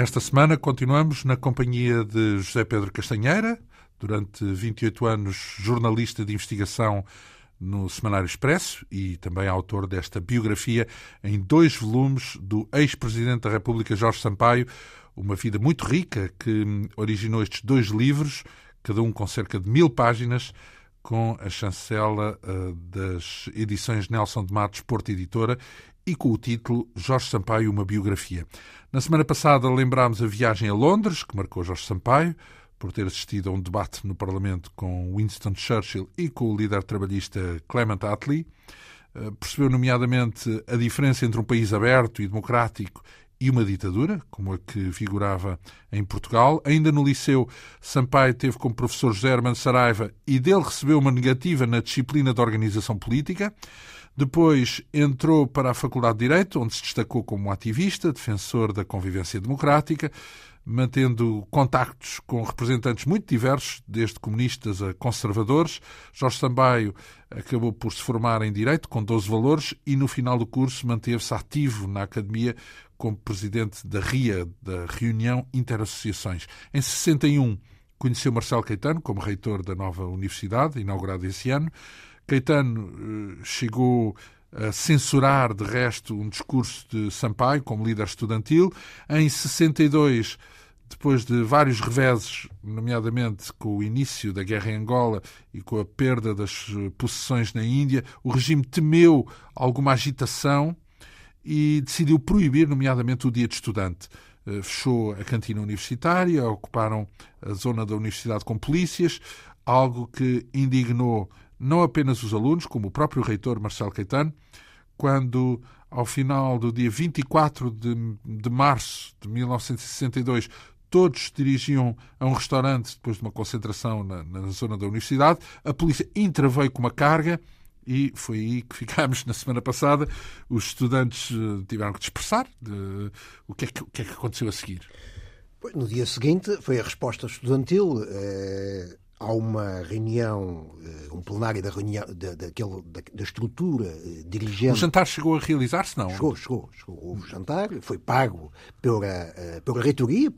Esta semana continuamos na companhia de José Pedro Castanheira, durante 28 anos jornalista de investigação no Semanário Expresso e também autor desta biografia em dois volumes do ex-presidente da República Jorge Sampaio, uma vida muito rica que originou estes dois livros, cada um com cerca de mil páginas, com a chancela uh, das edições Nelson de Matos Porto Editora e com o título Jorge Sampaio, uma biografia. Na semana passada lembrámos a viagem a Londres, que marcou Jorge Sampaio, por ter assistido a um debate no Parlamento com Winston Churchill e com o líder trabalhista Clement Attlee. Eh, percebeu, nomeadamente, a diferença entre um país aberto e democrático e uma ditadura, como a que figurava em Portugal. Ainda no liceu, Sampaio teve como professor José Hermano Saraiva e dele recebeu uma negativa na disciplina de organização política. Depois entrou para a Faculdade de Direito, onde se destacou como ativista, defensor da convivência democrática, mantendo contactos com representantes muito diversos, desde comunistas a conservadores. Jorge Sambaio acabou por se formar em Direito com 12 valores e no final do curso manteve-se ativo na academia como presidente da RIA, da Reunião Interassociações. Em 61 conheceu Marcelo Caetano como reitor da nova universidade, inaugurada esse ano. Caetano eh, chegou a censurar, de resto, um discurso de Sampaio como líder estudantil. Em 62, depois de vários reveses, nomeadamente com o início da guerra em Angola e com a perda das eh, possessões na Índia, o regime temeu alguma agitação e decidiu proibir, nomeadamente, o dia de estudante. Eh, fechou a cantina universitária, ocuparam a zona da universidade com polícias, algo que indignou não apenas os alunos, como o próprio reitor Marcelo Caetano, quando, ao final do dia 24 de, de março de 1962, todos dirigiam a um restaurante depois de uma concentração na, na zona da universidade, a polícia interveio com uma carga e foi aí que ficámos na semana passada. Os estudantes eh, tiveram que dispersar. De... O, que é que, o que é que aconteceu a seguir? No dia seguinte foi a resposta estudantil. Eh, há uma reunião, eh, um plenário da reunião da, daquele, da, da estrutura eh, dirigente. O jantar chegou a realizar-se, não? Chegou, chegou, chegou. Houve jantar, foi pago pela, eh, pela reitoria,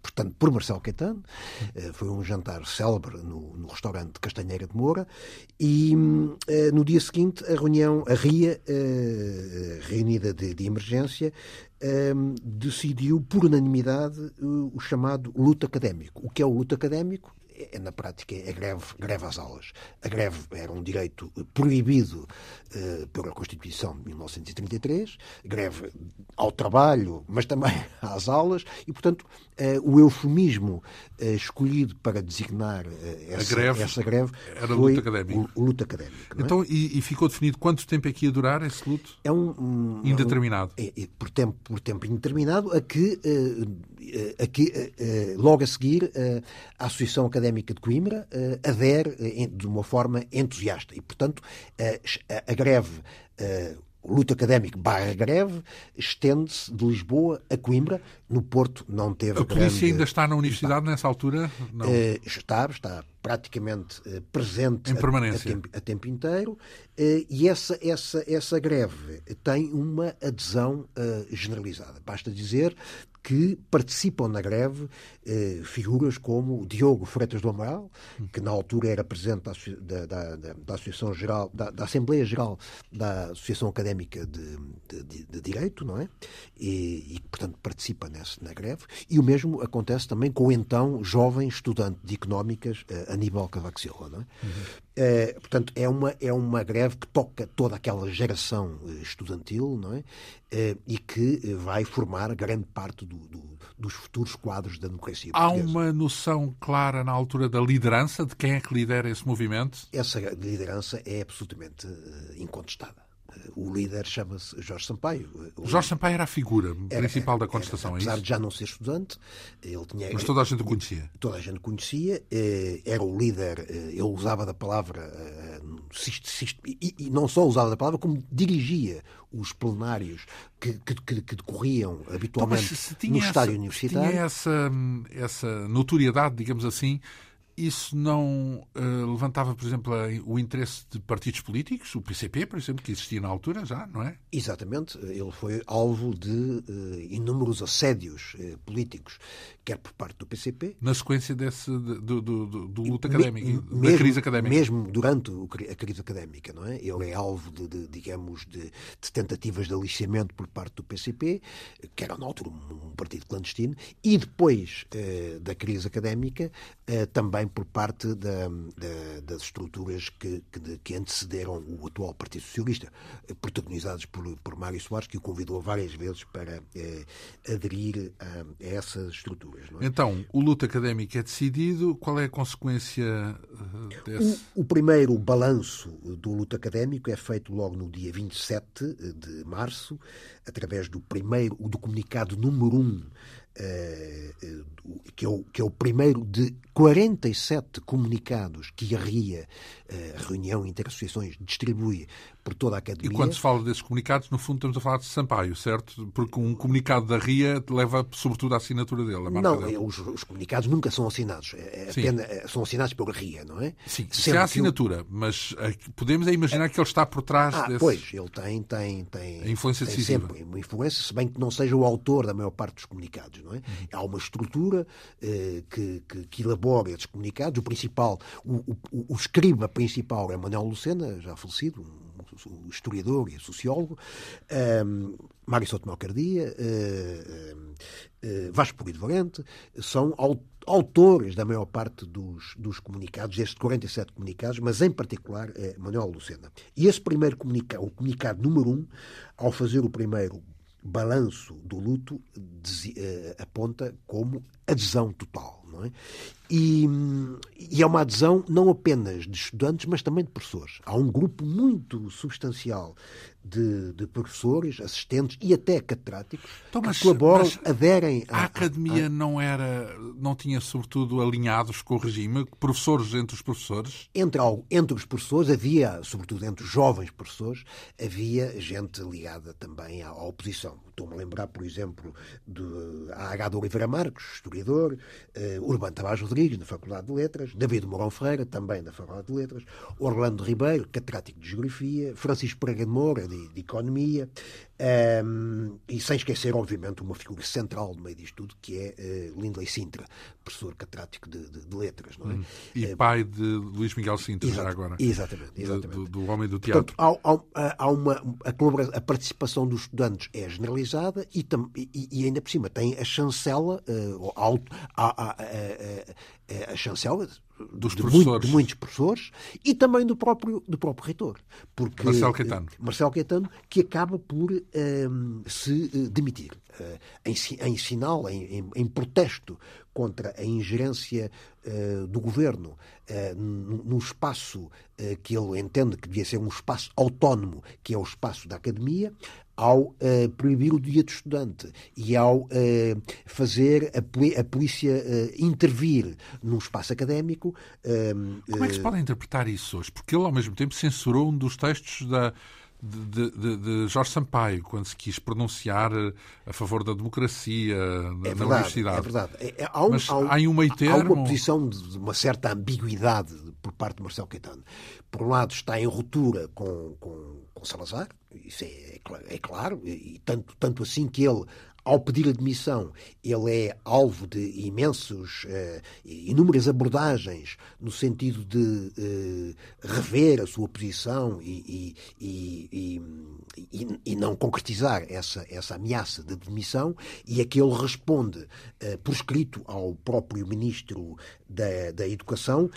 portanto, por Marcelo Caetano. Foi um jantar célebre no, no restaurante Castanheira de Moura. E no dia seguinte, a reunião, a RIA, reunida de, de emergência, decidiu por unanimidade o chamado luto académico. O que é o luto académico? É, na prática, é greve, greve às aulas. A greve era um direito proibido uh, pela Constituição de 1933, greve ao trabalho, mas também às aulas, e, portanto, uh, o eufemismo uh, escolhido para designar essa, greve essa greve era foi luto académico. O, o luto académico. É? Então, e, e, ficou definido quanto tempo é que ia durar esse luto? É um. um indeterminado. Um, é, é, por, tempo, por tempo indeterminado, a que, a que logo a seguir a Associação Académica Académica de Coimbra uh, adere uh, de uma forma entusiasta. E, portanto, uh, a greve o luto académico barra greve estende-se de Lisboa a Coimbra. No Porto não teve. A polícia grande... ainda está na universidade nessa altura? Não. Está, está praticamente presente em permanência. A, a, tempo, a tempo inteiro. E essa, essa, essa greve tem uma adesão generalizada. Basta dizer que participam na greve eh, figuras como Diogo Freitas do Amaral, que na altura era presidente da, da, da, da Associação Geral, da, Assembleia Geral da Associação Académica de, de, de Direito, não é? E, e portanto, participa nesse, na greve. E o mesmo acontece também com o então jovem estudante de Económicas, eh, Aníbal Cavaco Silva, não é? Uhum. Eh, portanto, é uma, é uma greve que toca toda aquela geração eh, estudantil, não é? Eh, e que vai formar grande parte do, do, dos futuros quadros da democracia Há uma noção clara na altura da liderança, de quem é que lidera esse movimento? Essa liderança é absolutamente incontestada. O líder chama-se Jorge Sampaio. O Jorge Sampaio era a figura era, principal da contestação, era, é apesar de já não ser estudante, ele tinha... Mas toda a gente o conhecia. Toda a gente o conhecia, era o líder, ele usava da palavra e, e, não só usava a palavra, como dirigia os plenários que, que, que decorriam habitualmente então, no estádio universitário. Tinha essa, essa notoriedade, digamos assim, isso não uh, levantava, por exemplo, o interesse de partidos políticos, o PCP, por exemplo, que existia na altura já, não é? Exatamente. Ele foi alvo de uh, inúmeros assédios uh, políticos, quer por parte do PCP. Na sequência desse, do, do, do, do luta académica, me, da mesmo, crise académica. Mesmo durante a crise académica, não é? Ele é alvo de, de digamos, de, de, tentativas de aliciamento por parte do PCP, que era na altura um, um partido clandestino, e depois da crise académica, também por parte da, da, das estruturas que, que, que, antecederam o atual Partido Socialista, eh, protagonizados por, por Mário Soares, que o convidou várias vezes para eh, aderir a, a, essas estruturas. É? Então, o luto académico é decidido, qual é a consequência uh, desse? O, o primeiro balanço do luto académico é feito logo no dia 27 de março, através do primeiro, do comunicado número 1 eh, eh, que é, o, que é o primeiro de 47 comunicados que a RIA, eh, Reunião Interassociações, distribui por toda a academia. E quando se fala desses comunicados, no fundo estamos a falar de Sampaio, certo? Porque um comunicado da RIA leva sobretudo a assinatura dele. A não, dele. Os, os, comunicados nunca são assinados. É apenas, são assinados pela RIA, não é? Sim, se há assinatura, mas podemos é imaginar é... que ele está por trás ah, desse... Pois, ele tem, tem, tem, a influência tem decisiva. sempre uma influência, se bem que não seja o autor da maior parte dos comunicados não é? Uhum. Há uma estrutura eh, que, que, que, elabora esses comunicados. O principal, o, o, o escriba principal é Manuel Lucena, já falecido, um, historiador e sociólogo. Um, Mário Sotomé Cardia, uh, uh, Vasco Polido Valente, são autores da maior parte dos, dos comunicados, destes 47 comunicados, mas em particular é Manuel Lucena. E esse primeiro comunicado, o comunicado número um, ao fazer o primeiro balanço do luto uh, aponta como adesão total. Não é? E, e, é uma adesão não apenas de estudantes, mas também de professores. Há um grupo muito substancial de, de professores, assistentes e até catedráticos então, mas, que colaboram, mas aderem à. A academia a... não era, não tinha sobretudo alinhados com o regime, professores entre os professores? Entre, entre os professores havia, sobretudo entre os jovens professores, havia gente ligada também à, à oposição. Estou-me a lembrar, por exemplo, de H. Oliveira Marcos, historiador, uh, Urbano Tavares Rodrigues, da Faculdade de Letras, David Mourão Ferreira, também da Faculdade de Letras, Orlando Ribeiro, catedrático de Geografia, Francisco Pereira de Moura, de, de Economia, um, e sem esquecer, obviamente, uma figura central no meio disto tudo, que é uh, Lindley Sintra, professor catedrático de, de, de letras. Não é? Hum. E uh, pai de Luís Miguel Sintra, já agora. Exatamente. exatamente. Do, do, homem do teatro. Portanto, há, há uma, a, a, participação dos estudantes é generalizada e, tam, e, e ainda por cima tem a chancela, uh, a, a, a, a chancela dos de, professores. Muito, de muitos professores e também do próprio, do próprio reitor. Porque, Marcelo Caetano. Marcelo Caetano, que acaba por um, ehm, se eh, demitir. Uh, em, em sinal, em, em, em, protesto contra a ingerência uh, do governo uh, no espaço que ele entende que devia ser um espaço autónomo, que é o espaço da academia, ao uh, proibir o dia do estudante e ao uh, fazer a, a polícia uh, intervir num espaço académico. Como é que se pode interpretar isso hoje? Porque ele, ao mesmo tempo, censurou um dos textos da, de, de, de, Jorge Sampaio, quando se quis pronunciar a favor da democracia na, é verdade, universidade. É verdade. É, é, há, um, Mas há, um, há um meio termo... Há uma posição de uma certa ambiguidade por parte de Marcelo Caetano. Por um lado, está em ruptura com, com, com Salazar, isso é, é claro, e tanto, tanto assim que ele ao pedir admissão, ele é alvo de imensos, uh, inúmeras abordagens no sentido de uh, rever a sua posição e, e, e, e, não concretizar essa, essa ameaça de demissão, e é que ele responde uh, por escrito ao próprio ministro da, da Educação,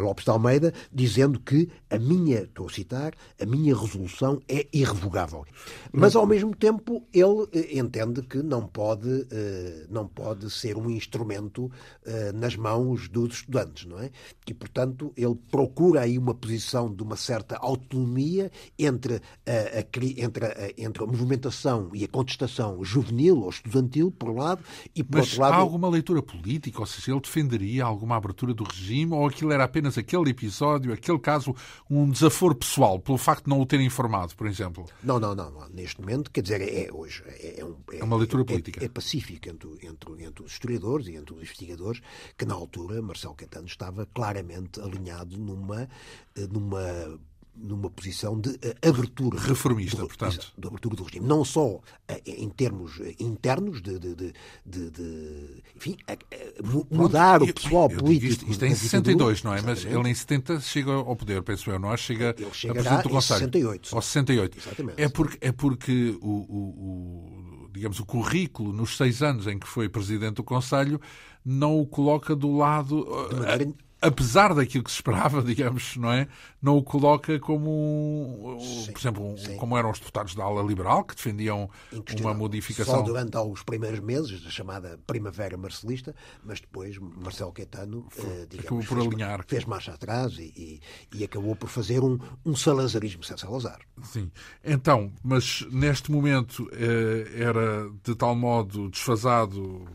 Lopes de Almeida, dizendo que a minha, estou a citar, a minha resolução é irrevogável. Mas, ao mesmo tempo, ele entende que não pode, eh, não pode ser um instrumento eh, nas mãos dos estudantes, não é? E, portanto, ele procura aí uma posição de uma certa autonomia entre a, a entre, a, entre a movimentação e a contestação juvenil ou estudantil, por um lado, e por Mas outro lado... há alguma leitura política? Ou seja, ele defenderia alguma abertura do regime ou aquilo era apenas aquele episódio, aquele caso, um desaforo pessoal, pelo facto de não o ter informado, por exemplo? Não, não, não. Neste momento, quer dizer, é, hoje... É, é, um, é, é uma leitura postura política. É, é pacífico entre, entre, entre os historiadores e entre os investigadores que, na altura, Marcelo Caetano estava claramente alinhado numa, eh, numa numa posição de uh, abertura. Reformista, do, portanto. De abertura do regime. Não só uh, em termos internos, de, de, de, de enfim, mudar Pronto, o pessoal eu, eu político. Isto, isto é em 62, não é? Exatamente. Mas ele em 70 chega ao poder, penso eu, não é? Chega ele a presidente do Conselho. 68. Ao 68. Exatamente. É porque, é porque o, o, o, digamos, o currículo, nos seis anos em que foi presidente do Conselho, não o coloca do lado. De maneira apesar daquilo que se esperava, digamos, não é? Não o coloca como, sim, por exemplo, um, como eram os deputados da ala liberal, que defendiam uma modificação. Só durante os primeiros meses, da chamada Primavera Marcelista, mas depois Marcelo Caetano uh, digamos, por fez, alinhar. fez marcha atrás e, e, e, acabou por fazer um, um salazarismo sem Salazar. Sim. Então, mas neste momento eh, era de tal modo desfasado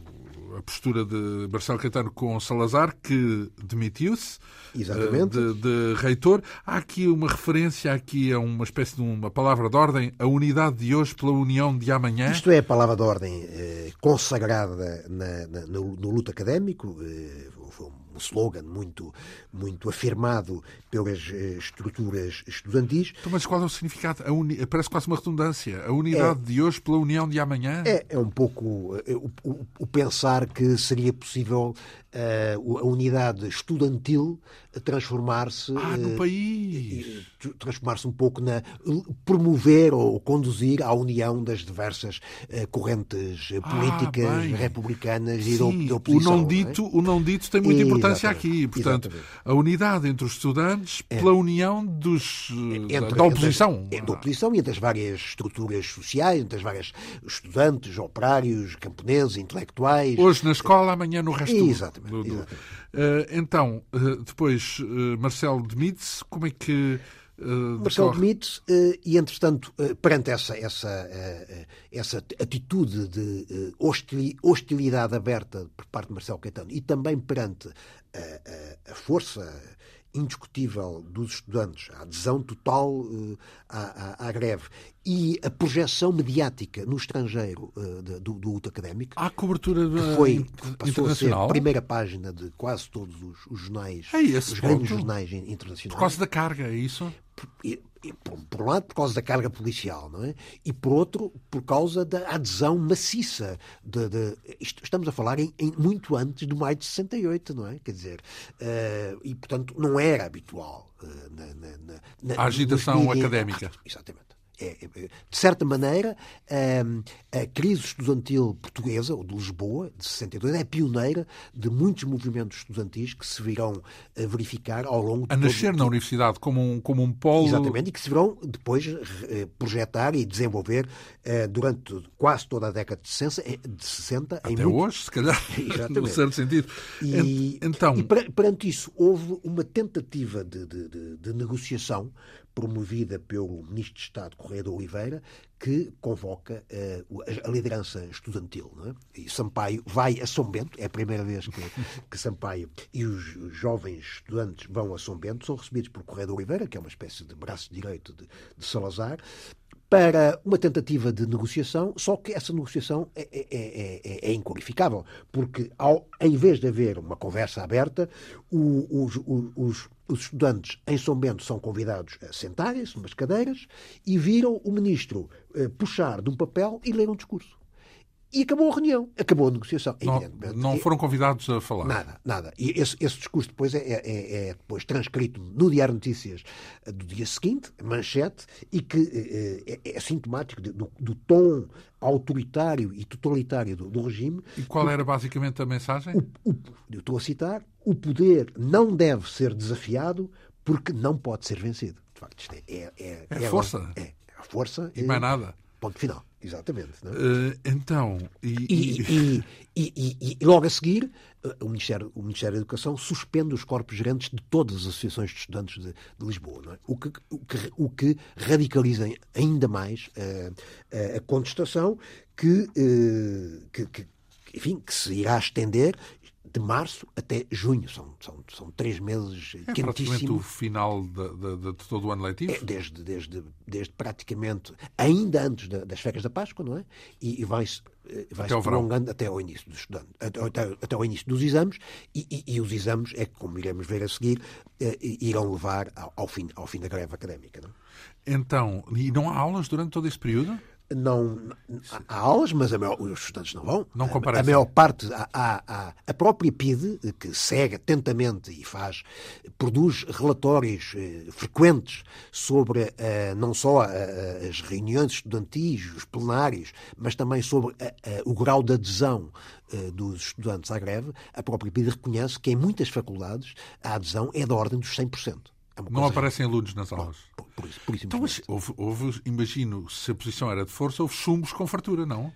a postura de Marcelo Caetano com Salazar, que demitiu-se eh, de, de, reitor. Há aqui uma referência, aqui a uma espécie de uma palavra de ordem, a unidade de hoje pela união de amanhã. Isto é a palavra de ordem eh, consagrada na, na, no, no luto académico. Eh, um slogan muito, muito afirmado pelas eh, estruturas estudantis. Então, mas qual é o significado? Uni... Parece quase uma redundância. A unidade é, de hoje pela união de amanhã? É, é um pouco eh, o, o, o pensar que seria possível uh, a unidade estudantil transformar-se ah, no uh, país transformar-se um pouco na promover ou conduzir à união das diversas uh, correntes ah, políticas ah, republicanas Sim, e da oposição. O não dito, não é? o não dito tem muita importância aqui, portanto, Exatamente. a unidade entre os estudantes é. pela união dos entre, da oposição, entre, da oposição e entre as várias estruturas sociais, entre as várias estudantes, operários, camponeses, intelectuais. Hoje na escola, amanhã no resto Exatamente. Do, do... Uh, então, uh, depois, uh, Marcelo demite-se. Como é que. Uh, Marcelo demite e, entretanto, perante essa, essa, essa atitude de hostilidade aberta por parte de Marcelo Caetano e também perante a força indiscutível dos estudantes, a adesão total uh, à, à, greve e a projeção mediática no estrangeiro uh, de, do, do luto académico. Há cobertura que foi, passou a ser a primeira página de quase todos os, os jornais, é os grandes jornais internacionais. Por causa da carga, é isso? Por, por, um lado, por causa da carga policial, não é? E por outro, por causa da adesão maciça. De, de estamos a falar em, em, muito antes do maio de 68, não é? Quer dizer, uh, e portanto não era habitual uh, na, na, na, a agitação académica. Exatamente. É, é, de certa maneira, a crise estudantil portuguesa, ou de Lisboa, de 62, é pioneira de muitos movimentos estudantis que se virão verificar ao longo de A nascer todo... na universidade como um, como um polo. Exatamente, e que se virão depois eh, projetar e desenvolver eh, durante quase toda a década de 60. Eh, de 60 Até muito... hoje, se calhar, num certo sentido. E, então... e perante isso, houve uma tentativa de, de, de, de negociação promovida pelo Ministro de Estado Correia de Oliveira, que convoca uh, a liderança estudantil. É? E Sampaio vai a São Bento, é a primeira vez que, que Sampaio e os, jovens estudantes vão a São Bento, são recebidos por Correia de Oliveira, que é uma espécie de braço direito de, de Salazar, para uma tentativa de negociação, só que essa negociação é, é, é, é inqualificável, porque ao, em vez de haver uma conversa aberta, o, os, os, os, estudantes em São Bento são convidados a sentarem-se umas cadeiras e viram o ministro eh, puxar de um papel e ler um discurso. E acabou a reunião, acabou a negociação. Não, não foram convidados a falar. Nada, nada. E esse, esse discurso depois é, é, é, é, depois transcrito no Diário Notícias do dia seguinte, manchete, e que é, é, é sintomático do, do, tom autoritário e totalitário do, do regime. E qual era basicamente a mensagem? O, o, eu estou a citar: o poder não deve ser desafiado porque não pode ser vencido. De facto, isto é. É, é, é força. É, a força. E mais nada. Ponto final. Exatamente. Uh, então. E, e, e, e, logo a seguir, eh, o Ministério, o Ministério da Educação suspende os corpos gerentes de todas as associações de estudantes de, de Lisboa. É? O, que, o, que, o que radicaliza ainda mais uh, a contestação que, uh, que, que, enfim, que se irá estender de março até junho. São, são, são três meses é praticamente o final de, de, de, todo o ano letivo? É, desde, desde, desde praticamente, ainda antes das férias da Páscoa, não é? E, e vai-se eh, vai até prolongando até ao início dos estudantes, até, até, até ao início dos exames, e, e, e, os exames, é como iremos ver a seguir, eh, irão levar ao, ao, fim, ao fim da greve académica. Não? Então, e não há aulas durante todo esse período? Não há aulas, mas maior, os estudantes não vão. Não comparecem. A maior parte, a, a, a, própria PIDE, que segue atentamente e faz, produz relatórios eh, frequentes sobre eh, não só eh, as reuniões estudantis, os plenários, mas também sobre o grau de adesão dos estudantes à greve, a própria PIDE reconhece que em muitas faculdades a adesão é da ordem dos 100%. É não aparecem alunos nas aulas. Por, por isso, por isso então, mas houve, houve, imagino, se a posição era de força, houve chumbos com fartura, não?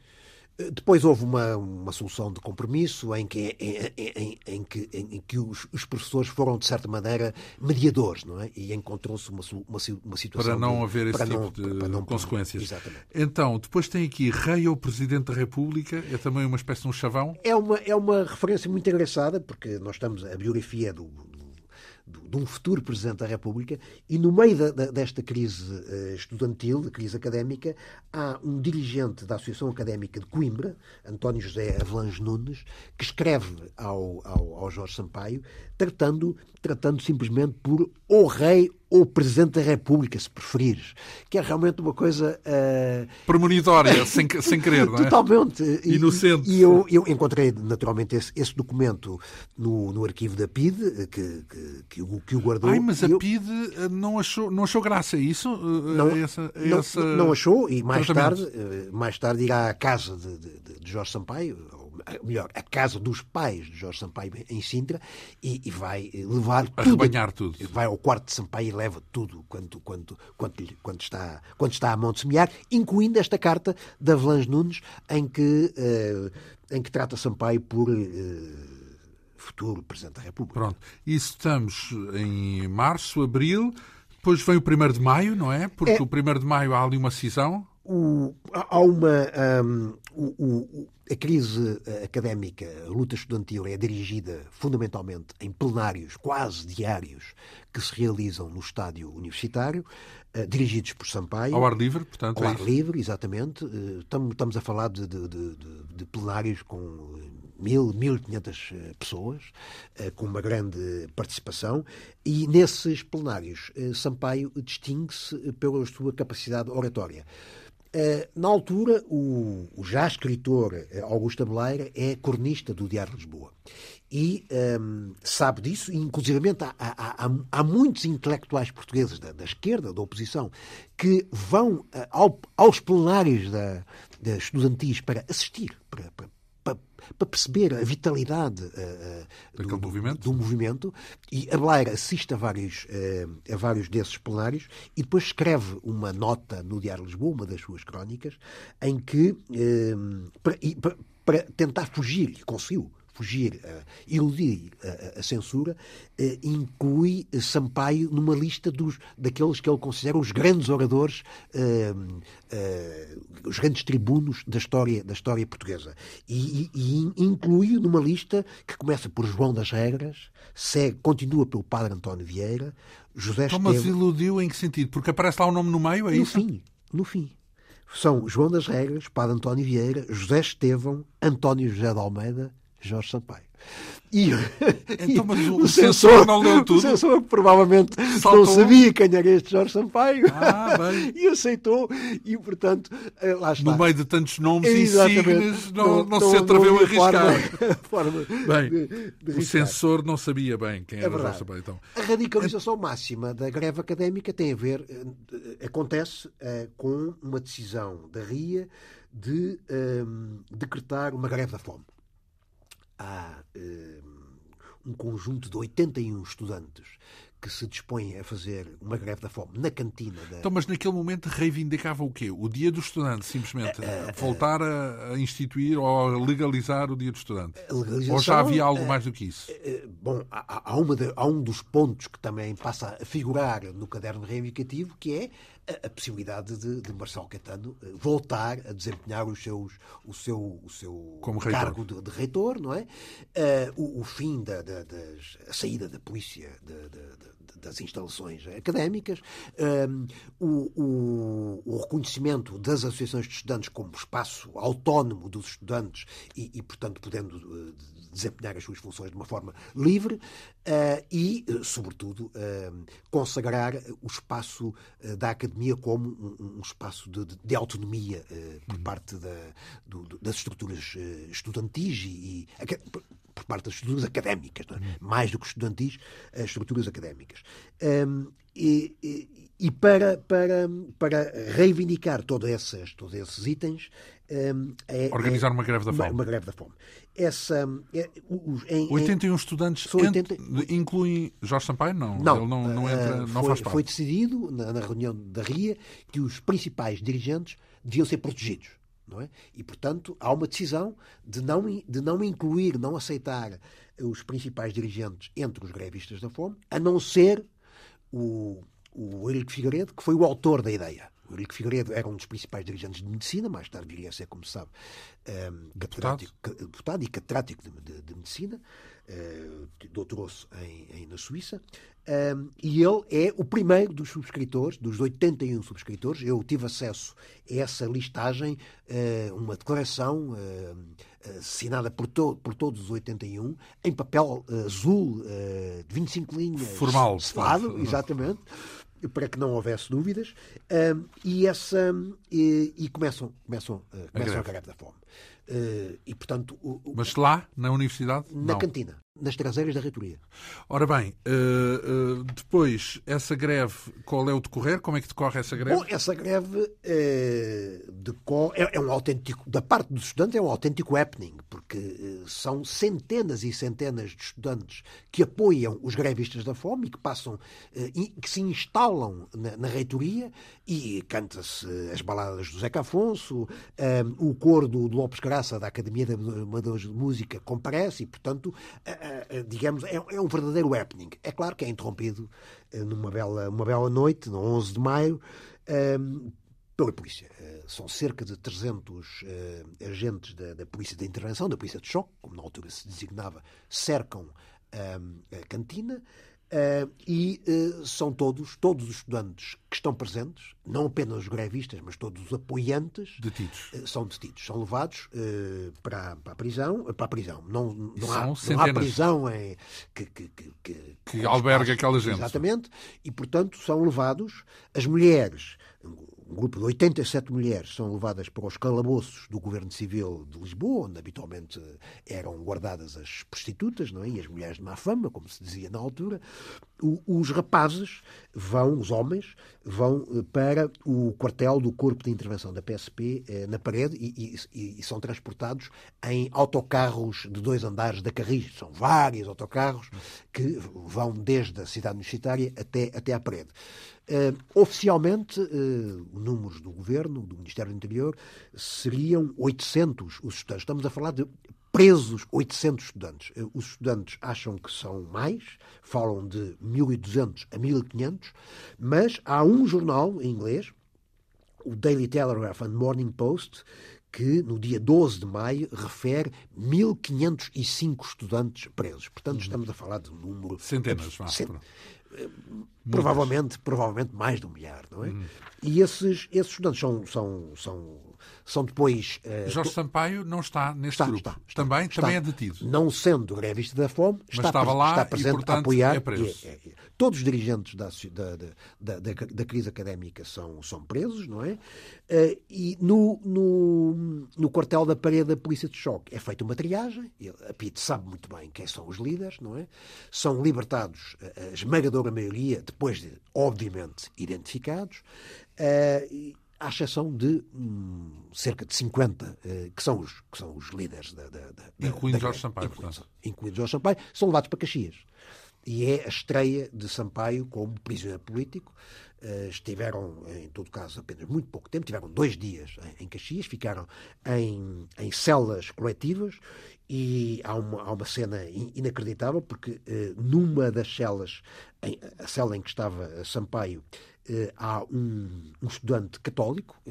Eh, depois houve uma, uma solução de compromisso em que, em, em, em que, em que os, os, professores foram, de certa maneira, mediadores, não é? E encontrou-se uma, uma, uma, situação. Para não de, haver esse tipo não, de não, consequências. Exatamente. Então, depois tem aqui Rei ou Presidente da República, é também uma espécie de um chavão? É uma, é uma referência muito engraçada, porque nós estamos. A biografia do, de um futuro Presidente da República, e no meio da, da, desta crise uh, estudantil, de crise académica, há um dirigente da Associação Académica de Coimbra, António José Avelange Nunes, que escreve ao, ao, ao Jorge Sampaio, tratando, tratando simplesmente por o rei ou Presidente da República, se preferires, que é realmente uma coisa... Uh... Premonitória, sem, sem querer, não é? Totalmente. Inocente. E, e eu, eu, encontrei, naturalmente, esse, esse documento no, no, arquivo da PIDE, que, que, que, o, que o guardou. Ai, mas a eu... PIDE eh, não achou, não achou graça, é isso? Eh, não, essa, não, essa... não achou, e mais tarde, mais tarde irá à casa de, de, de Jorge Sampaio, melhor, a casa dos pais de Jorge Sampaio em Sintra e, e vai levar tudo, tudo. Vai ao quarto de Sampaio e leva tudo quanto, quanto, quanto, quanto, está, quanto está a mão de semear, incluindo esta carta da Avelange Nunes em que, uh, em que trata Sampaio por uh, futuro Presidente da República. Pronto, e estamos em março, abril, depois vem o 1 de maio, não é? Porque é... o 1 de maio há ali uma cisão. O, há uma. Um, o, o, a crise eh, académica, a luta estudantil é dirigida fundamentalmente em plenários quase diários que se realizam no estádio universitário, uh, dirigidos por Sampaio. Ao ar livre, portanto. Ao é ar isso. livre, exatamente. Uh, estamos a falar de, de, de, de plenários com mil, mil quinhentas pessoas, com uma grande participação, e nesses plenários Sampaio distingue-se pela sua capacidade oratória. Eh, na altura, o, já escritor eh, Augusto Abeleira é cornista do Diário de Lisboa. E um, ehm, sabe disso, e inclusivamente há, há, há, há muitos intelectuais portugueses da, da, esquerda, da oposição, que vão uh, ao, aos plenários da, da estudantis para assistir, para, para para perceber a vitalidade uh, do, movimento. do, movimento. E a Blair assiste a vários, uh, a vários desses plenários e depois escreve uma nota no Diário de Lisboa, uma das suas crónicas, em que, para, para, para tentar fugir, e conseguiu, fugir, uh, eludir uh, a censura, uh, inclui Sampaio numa lista dos, daqueles que ele considera os grandes oradores, os grandes tribunos da história, da história portuguesa. E, e, e inclui numa lista que começa por João das Regras, segue, continua pelo Padre António Vieira, José então, Mas iludiu em que sentido? Porque aparece lá o um nome no meio, é no isso? Fim, no fim. São João das Regras, Padre António Vieira, José Estevão, António José de Almeida Jorge Sampaio. E, então, mas o, o censor, não leu tudo? O censor provavelmente Saltou. não sabia quem era este Jorge Sampaio ah, e aceitou e, portanto, eh, lá está. No meio de tantos nomes e signos, não, não, não, se atreveu a arriscar. Forma, bem, de, de o censor não sabia bem quem é era Jorge Sampaio. Então. A radicalização máxima da greve académica tem a ver, eh, acontece uh, com uma decisão da RIA de um, decretar uma greve da fome há uh, um conjunto de 81 estudantes que se dispõem a fazer uma greve da fome na cantina da... Então, mas naquele momento reivindicava o quê? O dia do estudante, simplesmente? Uh, uh, voltar a, a, instituir ou a legalizar o dia do estudante? Ou já havia algo mais do que isso? bom, há, há, de, há um dos pontos que também passa a figurar no caderno reivindicativo, que é a, a possibilidade de, de, Marcelo Caetano voltar a desempenhar os seus, o seu, o seu cargo de, de, reitor, não é? Uh, o, o, fim da, da, das, a saída da polícia das instalações académicas, um, o, o, o, reconhecimento das associações de estudantes como espaço autónomo dos estudantes e, e portanto, podendo uh, desempenhar as suas funções de uma forma livre uh, e, uh, sobretudo, uh, consagrar o espaço da academia como um, um espaço de, de autonomia por uhum. parte da, do, das estruturas estudantis e, e por parte das estruturas académicas, é? Uhum. mais do que estudantis, as estruturas académicas. Um, e, e, e, para, para, para reivindicar todos esses, todos esses itens. Um, é, Organizar é, uma greve da fome. Uma, uma greve da fome. Essa, é, os, em, 81 em, estudantes 80... incluem Jorge Sampaio? Não, não, ele não, não, entra, uh, não foi, faz parte. Foi decidido na, na reunião da RIA que os principais dirigentes deviam ser protegidos. É? E, portanto, há uma decisão de não, de não incluir, não aceitar os principais dirigentes entre os grevistas da fome, a não ser o, o Eurico Figueiredo, que foi o autor da ideia. Eurico Figueiredo era um dos principais dirigentes de medicina, mais tarde viria a ser, como se sabe, um, ehm, deputado. deputado e catedrático de, de, de medicina, uh, doutorou-se na Suíça, um, ehm, e ele é o primeiro dos subscritores, dos 81 subscritores. Eu tive acesso a essa listagem, uh, uma declaração uh, assinada por, to por todos os 81, em papel azul, de 25 linhas. Formal. Cefado, exatamente para que não houvesse dúvidas, um, e, essa, e, e começam, começam, uh, começam a, a greve da fome. Uh, e, portanto, o, o, Mas lá, na universidade? Na não. cantina nas traseiras da reitoria. Ora bem, uh, uh, depois, essa greve, qual é o decorrer? Como é que decorre essa greve? Bom, essa greve uh, decorre, é, é, um autêntico, da parte dos estudantes, é um autêntico happening, porque são centenas e centenas de estudantes que apoiam os grevistas da fome e que passam, que se instalam na, na reitoria e canta-se as baladas do Zeca Afonso, o coro do, Lopes Graça da Academia de Música comparece e, portanto, digamos, é, é, um verdadeiro happening. É claro que é interrompido eh, numa bela, uma bela noite, no 11 de maio, ehm, pela polícia. Eh, são cerca de 300 eh, agentes da, da Polícia de Intervenção, da Polícia de Choque, como na altura se designava, cercam ehm, a cantina. Uh, e uh, são todos, todos os estudantes que estão presentes, não apenas os grevistas, mas todos os apoiantes, detidos. Uh, são detidos, são levados para, para, a prisão, para a prisão. Não, não, há, não há, prisão em, que, que, que, que, que alberga aquela gente. Exatamente, e portanto são levados as mulheres um grupo de 87 mulheres são levadas para os calabouços do Governo Civil de Lisboa, onde habitualmente eram guardadas as prostitutas não é? e as mulheres de má fama, como se dizia na altura. O, os rapazes vão, os homens, vão eh, para o quartel do Corpo de Intervenção da PSP eh, na parede e, e, e, são transportados em autocarros de dois andares da Carris. São vários autocarros que vão desde a cidade universitária até, até à parede. Uh, oficialmente, uh, números do governo, do Ministério do Interior, seriam 800 os estudantes. Estamos a falar de presos 800 estudantes. Uh, os estudantes acham que são mais, falam de 1.200 a 1.500, mas há um jornal em inglês, o Daily Telegraph and Morning Post, que no dia 12 de maio refere 1.505 estudantes presos. Portanto, uhum. estamos a falar de um número. Centenas, vá. Cent... Provavelmente, provavelmente mais de um milhar, não é? Uhum. E esses, esses estudantes são, são, são são depois. Uh, Jorge Sampaio não está neste está, grupo. Está, está, também, também é detido. Não sendo grevista da fome, está, estava lá está presente e, portanto, a apoiar. É preso. É, é, é. Todos os dirigentes da, da, da, da, crise académica são, são presos, não é? Uh, e no, no, no quartel da parede da Polícia de Choque é feita uma triagem. A PIT sabe muito bem quem são os líderes, não é? São libertados a esmagadora maioria, depois de, obviamente, identificados. Uh, à exceção de hum, cerca de 50, eh, que, são os, que são os líderes da. da, da incluindo da, Jorge Sampaio, incluindo, portanto. Incluindo Jorge Sampaio, são levados para Caxias. E é a estreia de Sampaio como prisioneiro político. Uh, estiveram, em todo caso, apenas muito pouco tempo, tiveram dois dias em, Caxias, ficaram em, em celas coletivas e há uma, há uma cena inacreditável, porque uh, numa das celas, em, a cela em que estava Sampaio, uh, há um, um, estudante católico.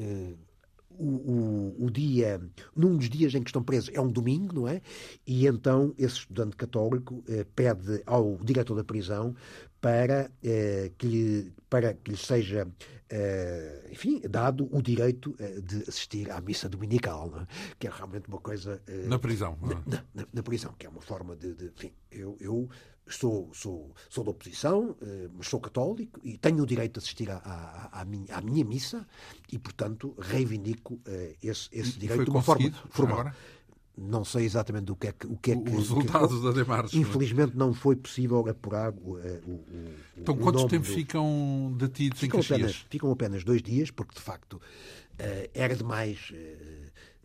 O, o, o, dia, num dos dias em que estão presos é um domingo, não é? E então esse estudante católico pede ao diretor da prisão para, eh, que, lhe, para que lhe seja, eh, enfim, dado o direito eh, de assistir à missa dominical, é? que é realmente uma coisa... Eh, na prisão. É? na, na, na, prisão, que é uma forma de... de enfim, eu, eu sou, sou, sou da oposição, eh, mas sou católico e tenho o direito de assistir à, à, à, minha, à minha, missa e, portanto, reivindico eh, esse, esse direito de uma forma formal. Agora? não sei exatamente do que é que. O que é que Os resultados que, da demarche. Infelizmente não foi possível apurar o. o, o então, quanto tempo do... ficam detidos ficam em Caxias? Apenas, ficam apenas dois dias, porque de facto era demais.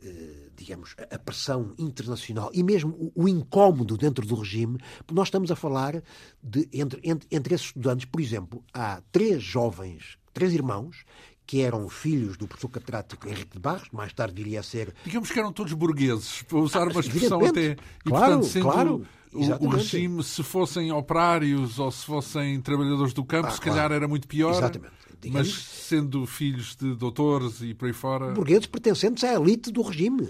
Uh, digamos, a pressão internacional e mesmo o, o, incómodo dentro do regime, porque nós estamos a falar de, entre, entre, entre esses estudantes, por exemplo, há três jovens, três irmãos, que eram filhos do professor catedrático Henrique de Barros, mais tarde viria a ser. Digamos que eram todos burgueses, para usar uma expressão até. E, claro, portanto, sendo claro. O, o, regime, se fossem operários ou se fossem trabalhadores do campo, ah, se calhar claro. era muito pior. Exatamente. Digamos, mas sendo filhos de doutores e por aí fora. Burgueses pertencentes à elite do regime.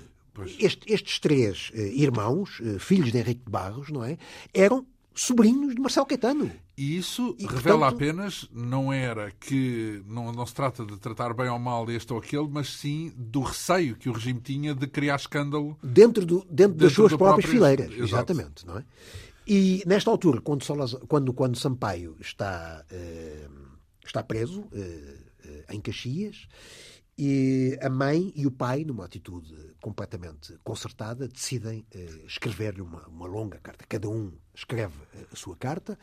Este, estes três eh, irmãos, eh, filhos de Henrique de Barros, não é? Eram sobrinhos de Marcelo Caetano. E isso e, revela portanto, apenas, não era que não, não se trata de tratar bem ou mal este ou aquele, mas sim do receio que o regime tinha de criar escândalo dentro, do, dentro, dentro das suas próprias fileiras. Exato. Exatamente, não é? E nesta altura, quando, quando, quando Sampaio está, uh, está preso uh, uh, em Caxias, e a mãe e o pai, numa atitude completamente concertada, decidem escrever-lhe uma, uma longa carta. Cada um escreve a sua carta.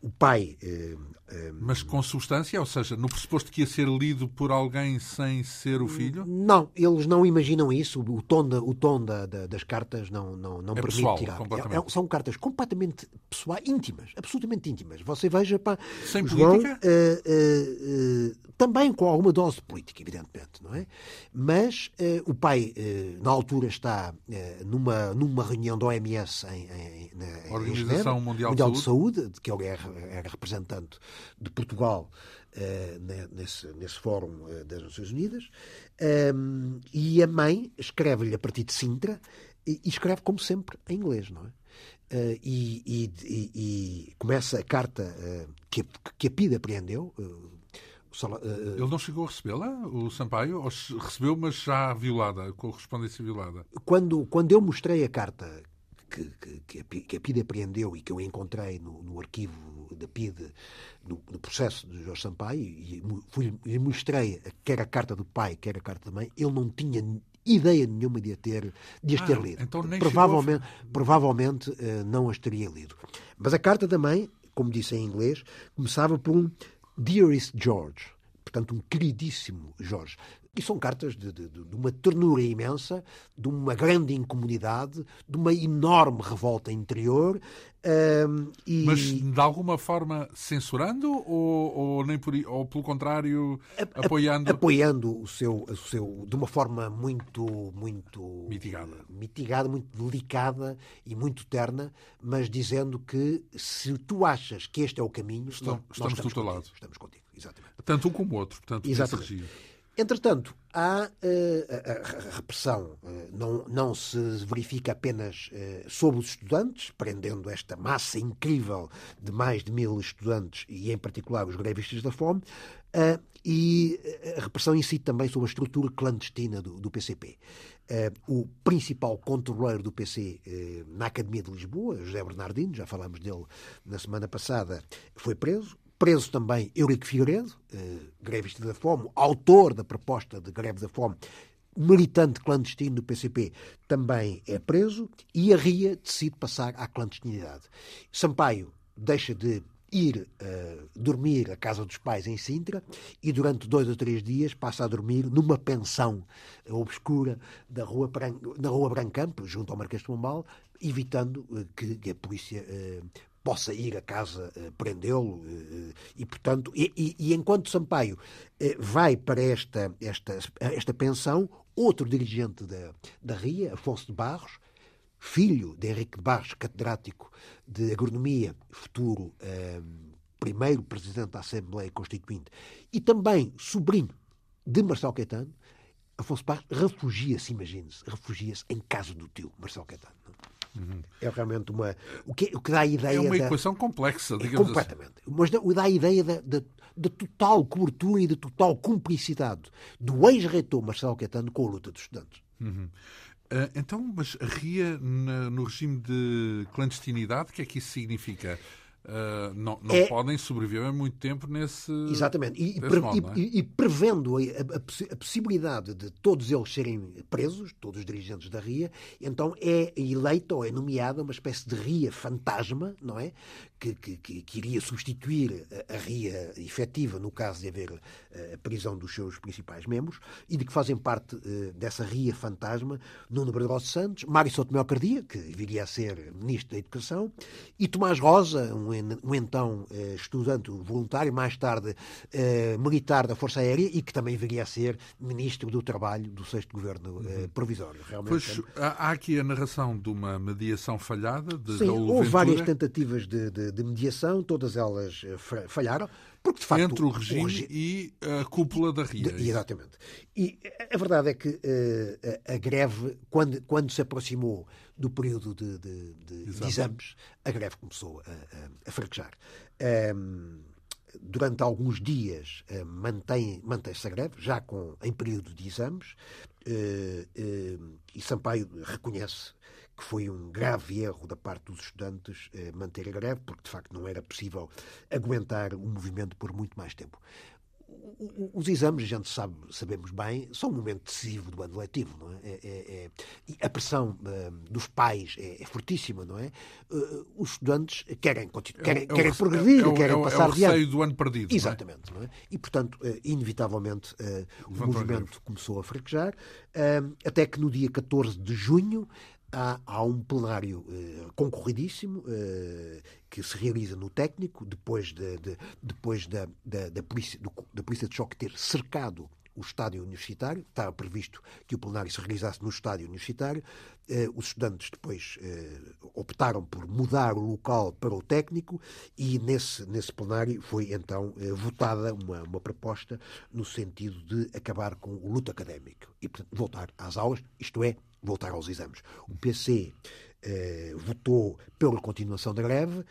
O pai. Eh, eh, Mas com substância, ou seja, no pressuposto que ia ser lido por alguém sem ser o filho? Não, eles não imaginam isso. O tom, da, o tom da, da, das cartas não, não, não é permite pessoal, tirar. É, é, são cartas completamente pessoais, íntimas, absolutamente íntimas. Você veja, pá, sem João, política? Uh, também com alguma dose de política, evidentemente, não é? Mas o pai, na altura, está numa, numa reunião da OMS em, em, em Organização Mundial, Mundial de, Saúde. de, que ele era, era representante de Portugal uh, nesse, nesse fórum uh, das Nações Unidas. Um, e a mãe escreve-lhe a partir de Sintra e, escreve, como sempre, em inglês, não é? Uh, e, e, e, começa a carta que, a, que a PIDE apreendeu. Ele não chegou a recebê-la, o Sampaio? Ou recebeu, mas já violada, correspondência violada? Quando, quando eu mostrei a carta que, que, que, a, PIDE apreendeu e que eu encontrei no, no arquivo da PIDE, no, no, processo de Jorge Sampaio, e fui, lhe mostrei quer a carta do pai, quer a carta da mãe, ele não tinha ideia nenhuma de a ter, de as ah, ter lido. Então provavelmente provavelmente uh, não as teria lido. Mas a carta da mãe, como disse em inglês, começava por um Dearest George, portanto, um queridíssimo Jorge. E são cartas de, de, de, uma ternura imensa, de uma grande incomunidade, de uma enorme revolta interior. Um, e... Mas de alguma forma censurando ou, ou, nem por, ou pelo contrário a, apoiando? apoiando o seu, o seu de uma forma muito, muito mitigada. mitigada, muito delicada e muito terna, mas dizendo que se tu achas que este é o caminho, Estão, nós, estamos, estamos do teu lado. Estamos contigo, exatamente. Tanto um como o outro, portanto, exatamente. Entretanto, há, uh, a, repressão uh, não, não se verifica apenas uh, sobre os estudantes, prendendo esta massa incrível de mais de mil estudantes e, em particular, os grevistas da fome, e a repressão incide também sobre a estrutura clandestina do, do PCP. o principal controleiro do PC na Academia de Lisboa, José Bernardino, já falámos dele na semana passada, foi preso preso também Eurico Figueiredo, eh, grevista da fome, autor da proposta de greve da fome, militante clandestino do PCP, também é preso e a RIA decide passar à clandestinidade. Sampaio deixa de ir uh, dormir à casa dos pais em Sintra e durante dois ou três dias passa a dormir numa pensão obscura da rua na rua Brancampo, junto ao Marquês de Pombal, evitando uh, que, a polícia uh, possa ir a casa prendê-lo e, portanto, e, e, e, enquanto Sampaio vai para esta, esta, esta pensão, outro dirigente da, da RIA, Afonso de Barros, filho de Henrique de Barros, catedrático de Agronomia, futuro primeiro presidente da Assembleia Constituinte, e também sobrinho de Marcelo Caetano, Afonso Barros refugia-se, imagine-se, refugia-se em casa do tio, Marcelo Caetano. Uhum. É realmente uma. O que, o que dá a ideia. É uma da, equação complexa, digamos assim. completamente. Assim. Mas dá, dá a ideia da, da, da, total cobertura e da total cumplicidade do ex-reitor Marcelo Caetano com a luta dos estudantes. Uhum. Uh, então, mas RIA na, no regime de clandestinidade, o que é que isso significa? Uh, não, não é... podem sobreviver muito tempo nesse. Exatamente. E, modo, e, é? e prevendo a, a, a, possibilidade de todos eles serem presos, todos os dirigentes da RIA, então é eleita ou é nomeada uma espécie de RIA fantasma, não é? Que, que, que iria substituir a, a RIA efetiva no caso de haver eh, a prisão dos seus principais membros e de que fazem parte uh, dessa RIA fantasma Nuno Bradoso Santos, Mário Sotomé Cardia, que viria a ser Ministro da Educação, e Tomás Rosa, um um então eh, estudante voluntário, mais tarde eh, militar da Força Aérea e que também viria a ser ministro do Trabalho do sexto governo eh, uhum. provisório. Realmente, pois há aqui a narração de uma mediação falhada. De, Sim, houve várias tentativas de, de, de mediação, todas elas falharam. Porque, de facto, Entre o regime, o regime, e a cúpula da RIA. De, exatamente. E a verdade é que uh, a, a, greve, quando, quando se aproximou do período de, de, de, exames, a greve começou a, a, a fraquejar. Um, ehm, durante alguns dias uh, mantém, mantém-se a greve, já com, em período de exames, uh, e Sampaio reconhece que foi um grave erro da parte dos estudantes eh, manter a greve, porque de facto não era possível aguentar o movimento por muito mais tempo. Os exames, a gente sabe, sabemos bem, são um momento decisivo do ano letivo, não é? é, é, é a pressão uh, dos pais é, é, fortíssima, não é? Uh, os estudantes querem, querem, é querem progredir, querem passar adiante. É o do ano perdido. Exatamente, não é? E, portanto, uh, inevitavelmente, o movimento começou a fraquejar, até que no dia 14 de junho há, há um plenário eh, concorridíssimo eh, que se realiza no técnico, depois, de, de depois da, da, da, polícia, do, da Polícia de Choque ter cercado o estádio universitário, estava previsto que o plenário se realizasse no estádio universitário. Eh, os estudantes depois eh, optaram por mudar o local para o técnico e nesse, nesse plenário foi então eh, votada uma, uma proposta no sentido de acabar com o luto académico e portanto, voltar às aulas, isto é, voltar aos exames. O PC eh, votou pela continuação da greve,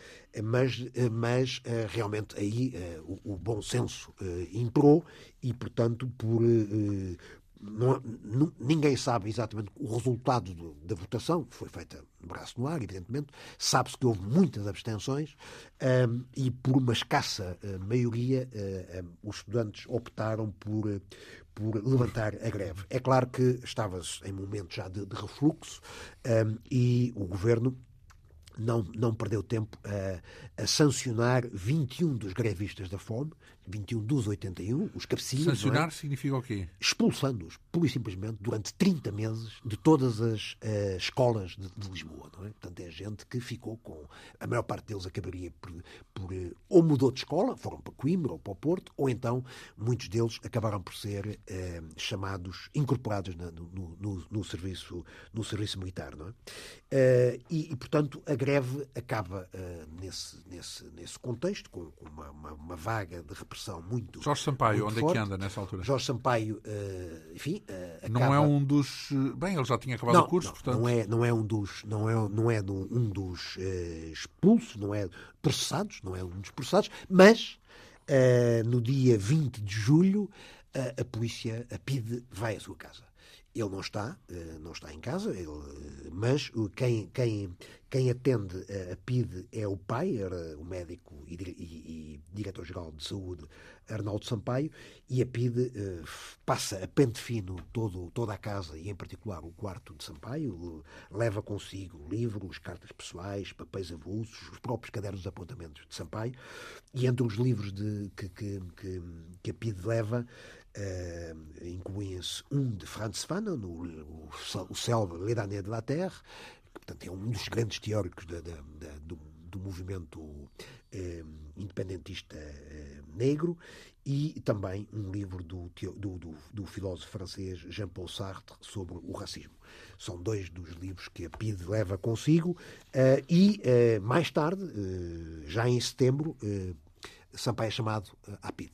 mas, eh, mas eh, realmente aí o, o, bom senso imperou e, portanto, por, não, ninguém sabe exatamente o resultado do, da votação, foi feita braço no ar, evidentemente. Sabe-se que houve muitas abstenções um, e, por uma escassa maioria, os estudantes optaram por, por levantar a greve. É claro que estava-se em momento já de, de refluxo um, e o governo não, não perdeu tempo a, a, sancionar 21 dos grevistas da fome, 21 dos 81, os cabecilhas. É? Sancionar é? significa o quê? Expulsando-os, pura e simplesmente, durante 30 meses, de todas as uh, escolas de, de, Lisboa. Não é? Portanto, é gente que ficou com. A maior parte deles acabaria por. por uh, ou mudou de escola, foram para Coimbra ou para o Porto, ou então muitos deles acabaram por ser uh, chamados, incorporados na, no, no, no, serviço, no serviço militar. Não é? E, e, portanto, a greve acaba nesse, nesse, nesse contexto, com, com uma, uma, uma vaga de repressão muito. Jorge Sampaio, muito onde forte. é que anda nessa altura? Jorge Sampaio, uh, enfim. Não acaba... é um dos. Bem, ele já tinha acabado não, o curso, não, portanto. Não é, não é um dos, não é, não é um dos expulsos, não é processados, não é um dos processados, mas no dia 20 de julho a polícia, a PIDE, vai à sua casa. Ele não está, não está em casa, ele, mas quem, quem, quem atende a PIDE é o pai, era o médico e, e, e diretor-geral de saúde Arnaldo Sampaio, e a PIDE uh, passa a pente fino todo, toda a casa e, em particular, o quarto de Sampaio, leva consigo livros, cartas pessoais, papéis avulsos, os próprios cadernos de apontamentos de Sampaio, e entre os livros de, que, que, que, que a PIDE leva, Uh, incluem-se um de Franz Fanon, o, o, o célebre Les Damnés de la Terre, que portanto, é um dos grandes teóricos da, da, da, do, do movimento eh, independentista eh, negro e também um livro do, do, do, do filósofo francês Jean-Paul Sartre sobre o racismo. São dois dos livros que a PID leva consigo uh, e mais tarde, já em setembro, Sampaio é chamado à PID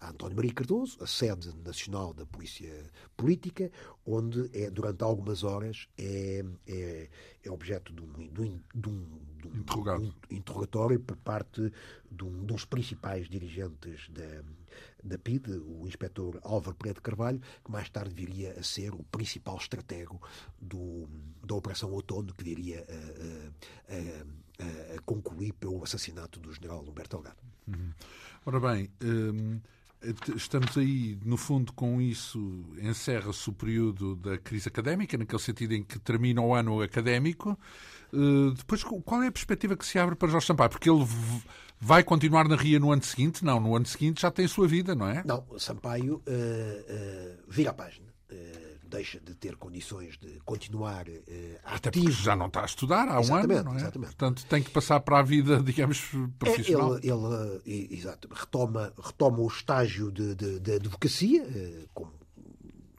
a António Maria Cardoso, a sede nacional da Polícia Política, onde é, durante algumas horas é, é, é objeto de um, de um, de um, de um interrogatório por parte de um dos principais dirigentes da, da PID, o inspetor Álvaro Pereira Carvalho, que mais tarde viria a ser o principal estratego do, da Operação Outono, que viria a, a, a, a concluir pelo assassinato do general Humberto Delgado. Uhum. Ora bem, hum, estamos aí, no fundo, com isso, encerra-se o período da crise académica, naquele sentido em que termina o ano académico. Uh, depois, qual é a perspectiva que se abre para Jorge Sampaio? Porque ele vai continuar na RIA no ano seguinte? Não, no ano seguinte já tem a sua vida, não é? Não, Sampaio uh, uh, vira a página deixa de ter condições de continuar uh, ativo. já não está a estudar há exatamente, um ano, não é? Exatamente. Portanto, tem que passar para a vida, digamos, profissional. É, ele, ele exato, retoma, retoma o estágio de, de, de advocacia, uh, como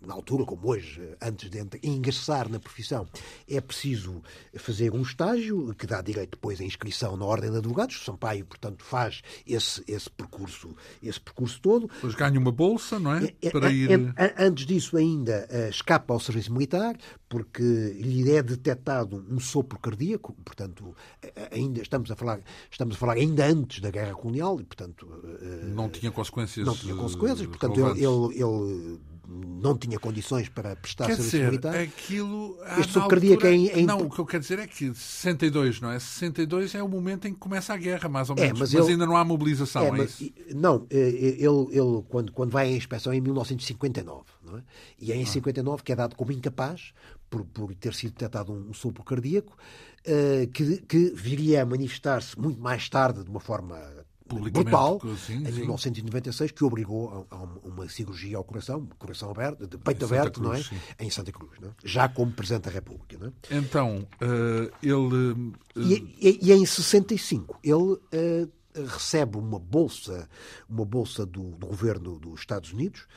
na altura, como hoje, antes de ingressar na profissão, é preciso fazer um estágio que dá direito depois à inscrição na Ordem de Advogados. Sampaio, portanto, faz esse, esse, percurso, esse percurso todo. Depois ganha uma bolsa, não é? é, é Para é, ir... Antes disso, ainda eh, escapa ao serviço militar, porque lhe é detectado um sopro cardíaco, portanto, ainda estamos a falar, estamos a falar ainda antes da Guerra Colonial, e, portanto... Não tinha consequências Não tinha consequências, portanto, ele, ele, ele não tinha condições para prestar Quer serviço dizer, militar. Aquilo, este subcardíaco altura... em, em... Não, o que eu quero dizer é que 62, não é? 62 é o momento em que começa a guerra, mais ou é, menos. É, mas, mas ele... ainda não há mobilização, é, é mas? Não, eh, ele, ele quando, quando vai à inspeção é em 1959, não é? E é em ah. 59 que é dado como incapaz, por, por ter sido detectado um, um sopro cardíaco, uh, que, que viria a manifestar-se muito mais tarde de uma forma brutal sim, em 1996 que obrigou a, a, uma cirurgia ao coração, coração aberto, de peito aberto, Cruz, não é? Sim. Em Santa Cruz, é? já como Presidente da República. Não é? Então, uh, ele. Uh... E, e, e, em 65 ele. Uh, recebe uma bolsa, uma bolsa do, do governo dos Estados Unidos,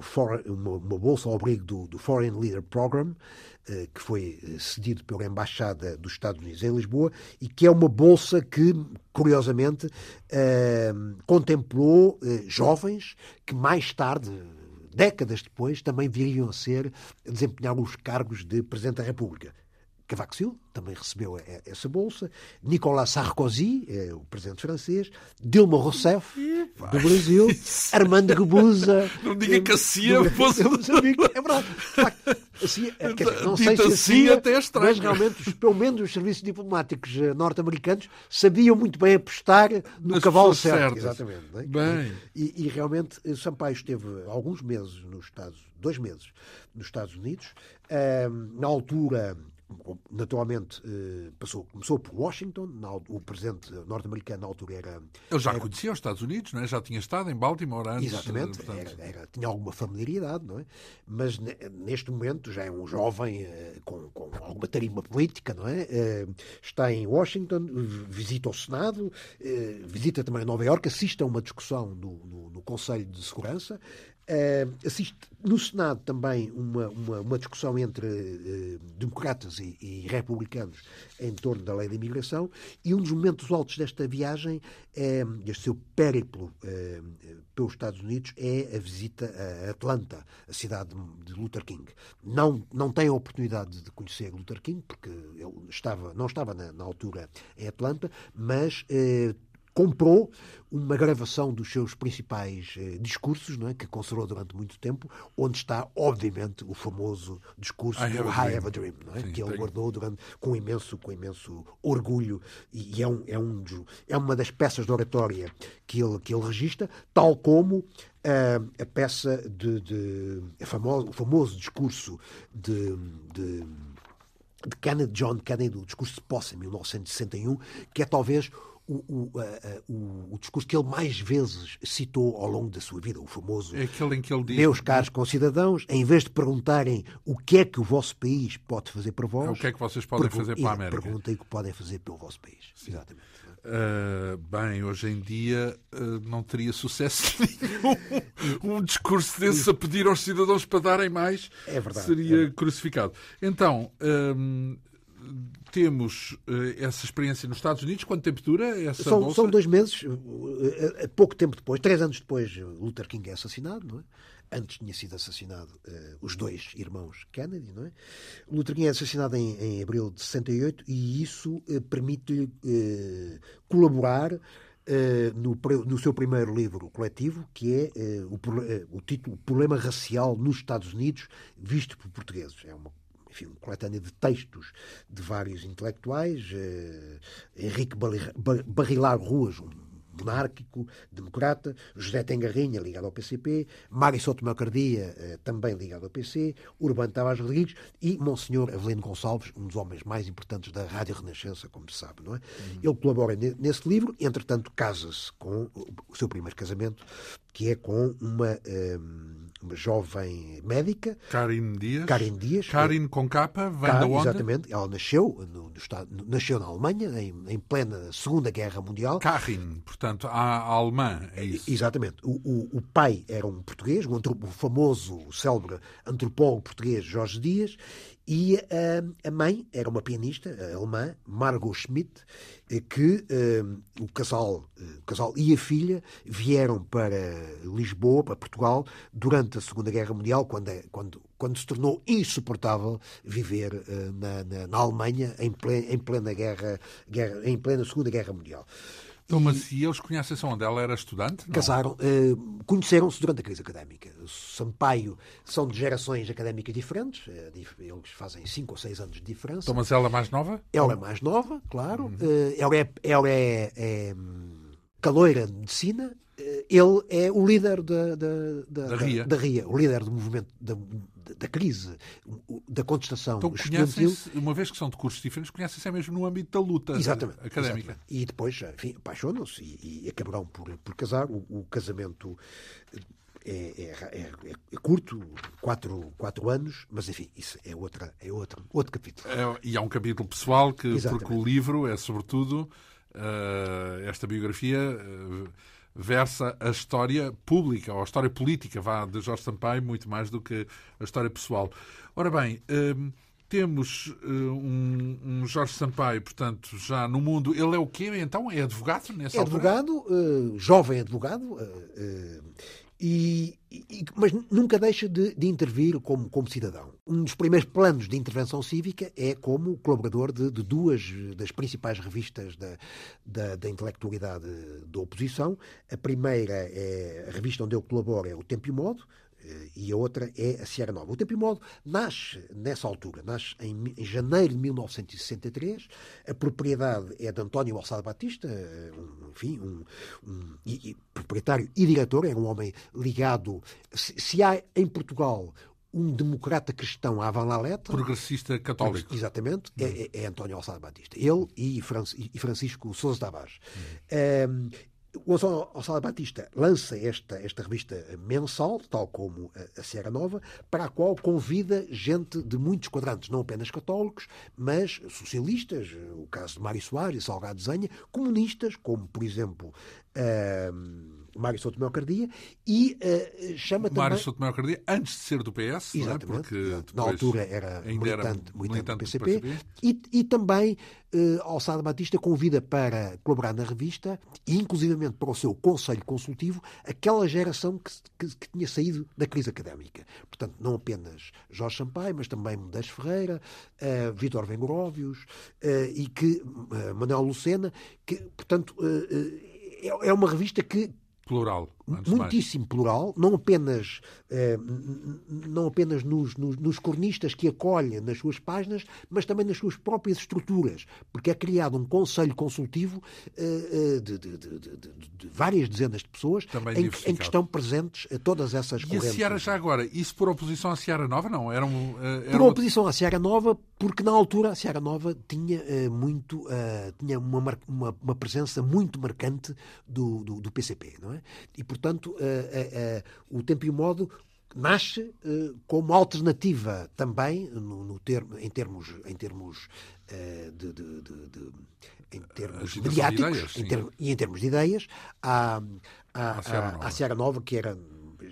for, uma, bolsa ao abrigo do, do Foreign Leader Program, eh, que foi eh, cedido pela Embaixada dos Estados Unidos em Lisboa e que é uma bolsa que, curiosamente, eh, contemplou jovens que mais tarde, décadas depois, também viriam a ser a desempenhar os cargos de Presidente da República. Cavaco Silva também recebeu essa bolsa, Nicolas Sarkozy, é o presidente francês, Dilma Rousseff, do Brasil, Armando Guebuza... Não diga que a CIA fosse... É verdade. A CIA, quer dizer, não sei se a CIA, até é mas realmente, pelo menos os serviços diplomáticos eh, norte-americanos sabiam muito bem apostar no Nas cavalo certo. Exatamente. É? Bem. E, e, realmente, eh, Sampaio esteve alguns meses nos Estados dois meses nos Estados Unidos. na altura naturalmente eh, passou, começou por Washington, o presidente norte-americano na altura era... Ele já era, conhecia os Estados Unidos, não é? já tinha estado em Baltimore antes. Exatamente, portanto... era, era, tinha alguma familiaridade, não é? Mas neste momento já é um jovem eh, com, com alguma tarima política, não é? Eh, está em Washington, visita o Senado, visita também Nova Iorque, assiste a uma discussão no, no, no Conselho de Segurança, Uh, assiste no Senado também uma, uma, uma discussão entre uh, democratas e, e, republicanos em torno da lei da imigração e um dos momentos altos desta viagem, é, este seu périplo uh, pelos Estados Unidos, é a visita a Atlanta, a cidade de Luther King. Não, não tem a oportunidade de conhecer Luther King, porque ele estava, não estava na, na altura em Atlanta, mas comprou uma gravação dos seus principais eh, discursos, não é? que conservou durante muito tempo, onde está, obviamente, o famoso discurso I do I Have a Dream, não é? Sim, que ele guardou durante, com, imenso, com imenso orgulho e, e é, um, é, um, é uma das peças de oratória que ele, que ele registra, tal como uh, a peça de, de a famoso, o famoso discurso de, de de Kennedy, John Kennedy, o discurso de posse em 1961, que é talvez o, o, o, o, discurso que ele mais vezes citou ao longo da sua vida, o famoso é aquele em que ele diz... Meus caros concidadãos, em vez de perguntarem o que é que o vosso país pode fazer para vós... É o que é que vocês podem fazer para a América. Perguntem o que podem fazer pelo vosso país. Sim. Exatamente. Uh, bem, hoje em dia uh, não teria sucesso nenhum um discurso desse a pedir aos cidadãos para darem mais. É verdade. Seria é. crucificado. Então, um, temos uh, essa experiência nos Estados Unidos. Quanto tempo dura essa são, bolsa? São dois meses. Pouco tempo depois, três anos depois, Luther King é assassinado, não é? Antes tinha sido assassinado uh, os dois irmãos Kennedy, não é? Luther King é assassinado em, em abril de 68 e isso uh, permite-lhe uh, colaborar no, no, seu primeiro livro coletivo, que é o, o, título Problema Racial nos Estados Unidos, visto por portugueses. É uma enfim, coletânea de textos de vários intelectuais, Henrique Barrilar Ruas, um monárquico, democrata, José Tengarrinha, ligado ao PCP, Mário Souto Macardia, eh, também ligado ao PC, Urbano Tavares Rodrigues e Monsenhor Avelino Gonçalves, um dos homens mais importantes da Rádio Renascença, como se sabe, não é? Uhum. Ele colabora nesse livro, entretanto casa-se com o seu primeiro casamento, que é com uma, eh, uma jovem médica. Karin Dias. Karin Dias. Karin com capa, vem da onde? Exatamente. Ela nasceu, no, no estado, nasceu na Alemanha, em, em, plena Segunda Guerra Mundial. Karin, portanto, a, a alemã, é isso? Exatamente. O, o, o pai era um português, um, o famoso, célebre antropólogo português Jorge Dias, e a, a mãe era uma pianista alemã, Margot Schmidt, eh, que uh, o, casal, uh, o casal e a filha vieram para Lisboa, para Portugal, durante a Segunda Guerra Mundial, quando, quando, quando se tornou insuportável viver uh, na, na, na, Alemanha em plena, em plena guerra, guerra, em plena Segunda Guerra Mundial. Então, mas e eles conhecem-se onde? Ela era estudante? Casaram, uh, conheceram-se durante a crise académica. Sampaio são de gerações académicas diferentes, uh, eles fazem 5 ou 6 anos de diferença. Então, mas ela é mais nova? Ela é mais nova, claro. Uhum. Uh, ela é, ela é, é caloira de medicina ele é o líder da, da, da, da, RIA. da RIA, o líder do movimento da, da crise, da contestação então, estudantil. Uma vez que são de cursos diferentes, conhecem-se mesmo no âmbito da luta exatamente, académica. Exatamente. E depois, enfim, apaixonam-se e, e acabarão por, por casar. O, o casamento é, é, é, é, curto, quatro, quatro anos, mas enfim, isso é, outra, é outro, outro capítulo. É, e há um capítulo pessoal, que, porque o livro é sobretudo uh, esta biografia. Uh, versa a história pública, ou a história política, vá, de Jorge Sampaio, muito mais do que a história pessoal. Ora bem, hum, temos hum, um, um, Jorge Sampaio, portanto, já no mundo. Ele é o quê, então? É advogado nessa É advogado, uh, jovem advogado, uh, uh, e, e, mas nunca deixa de, de, intervir como, como cidadão. Um dos primeiros planos de intervenção cívica é como colaborador de, de duas das principais revistas da, da, da, intelectualidade da oposição. A primeira é a revista onde eu colaboro é o Tempo e Modo, eh, e a outra é a Sierra Nova. O Tempo e Modo nasce nessa altura, nasce em, em janeiro de 1963. A propriedade é de António Alçada Batista, eh, um, enfim, um, um e, e, proprietário e diretor, é um homem ligado. Se, se há em Portugal um democrata cristão à van letra. Progressista católico. Exatamente, é, hum. é, é, António Alçada Batista. Ele e, Francisco Sousa Tavares. Hum. Um, o Gonçalo Batista lança esta, esta revista mensal, tal como a, a Sierra Nova, para a qual convida gente de muitos quadrantes, não apenas católicos, mas socialistas, o caso de Mário Soares e Salgado Zenha, comunistas, como, por exemplo, uh, Mário Souto Miocardia, e uh, chama também... Mário Souto Miocardia, antes de ser do PS, é? Exatamente, é? porque na altura era militante, era militante, militante do PCP, do PCP. E, e, também uh, Alçada Batista convida para colaborar na revista, e inclusivamente para o seu conselho consultivo, aquela geração que, que, que tinha saído da crise académica. Portanto, não apenas Jorge Sampaio, mas também Modesto Ferreira, uh, Vítor Vengoróvios, uh, e que Manuel Lucena, que, portanto, é, é uma revista que Plural. Muitíssimo plural, não apenas, eh, não apenas nos, nos, nos, cornistas que acolhe nas suas páginas, mas também nas suas próprias estruturas, porque é criado um conselho consultivo eh, de, de, de, de, várias dezenas de pessoas em, em, que estão presentes todas essas e correntes. E a Seara já agora, isso por oposição à Seara Nova? Não, era, um, era Por oposição à Seara Nova, porque na altura a Seara Nova tinha muito, tinha uma, uma, uma presença muito marcante do, do, do PCP, não é? E, portanto, o tempo e o modo nasce como alternativa também no, no termo, em termos em termos de, de, de, de em termos mediáticos ideias, em e em termos de ideias à, à, à, à Seara Nova que era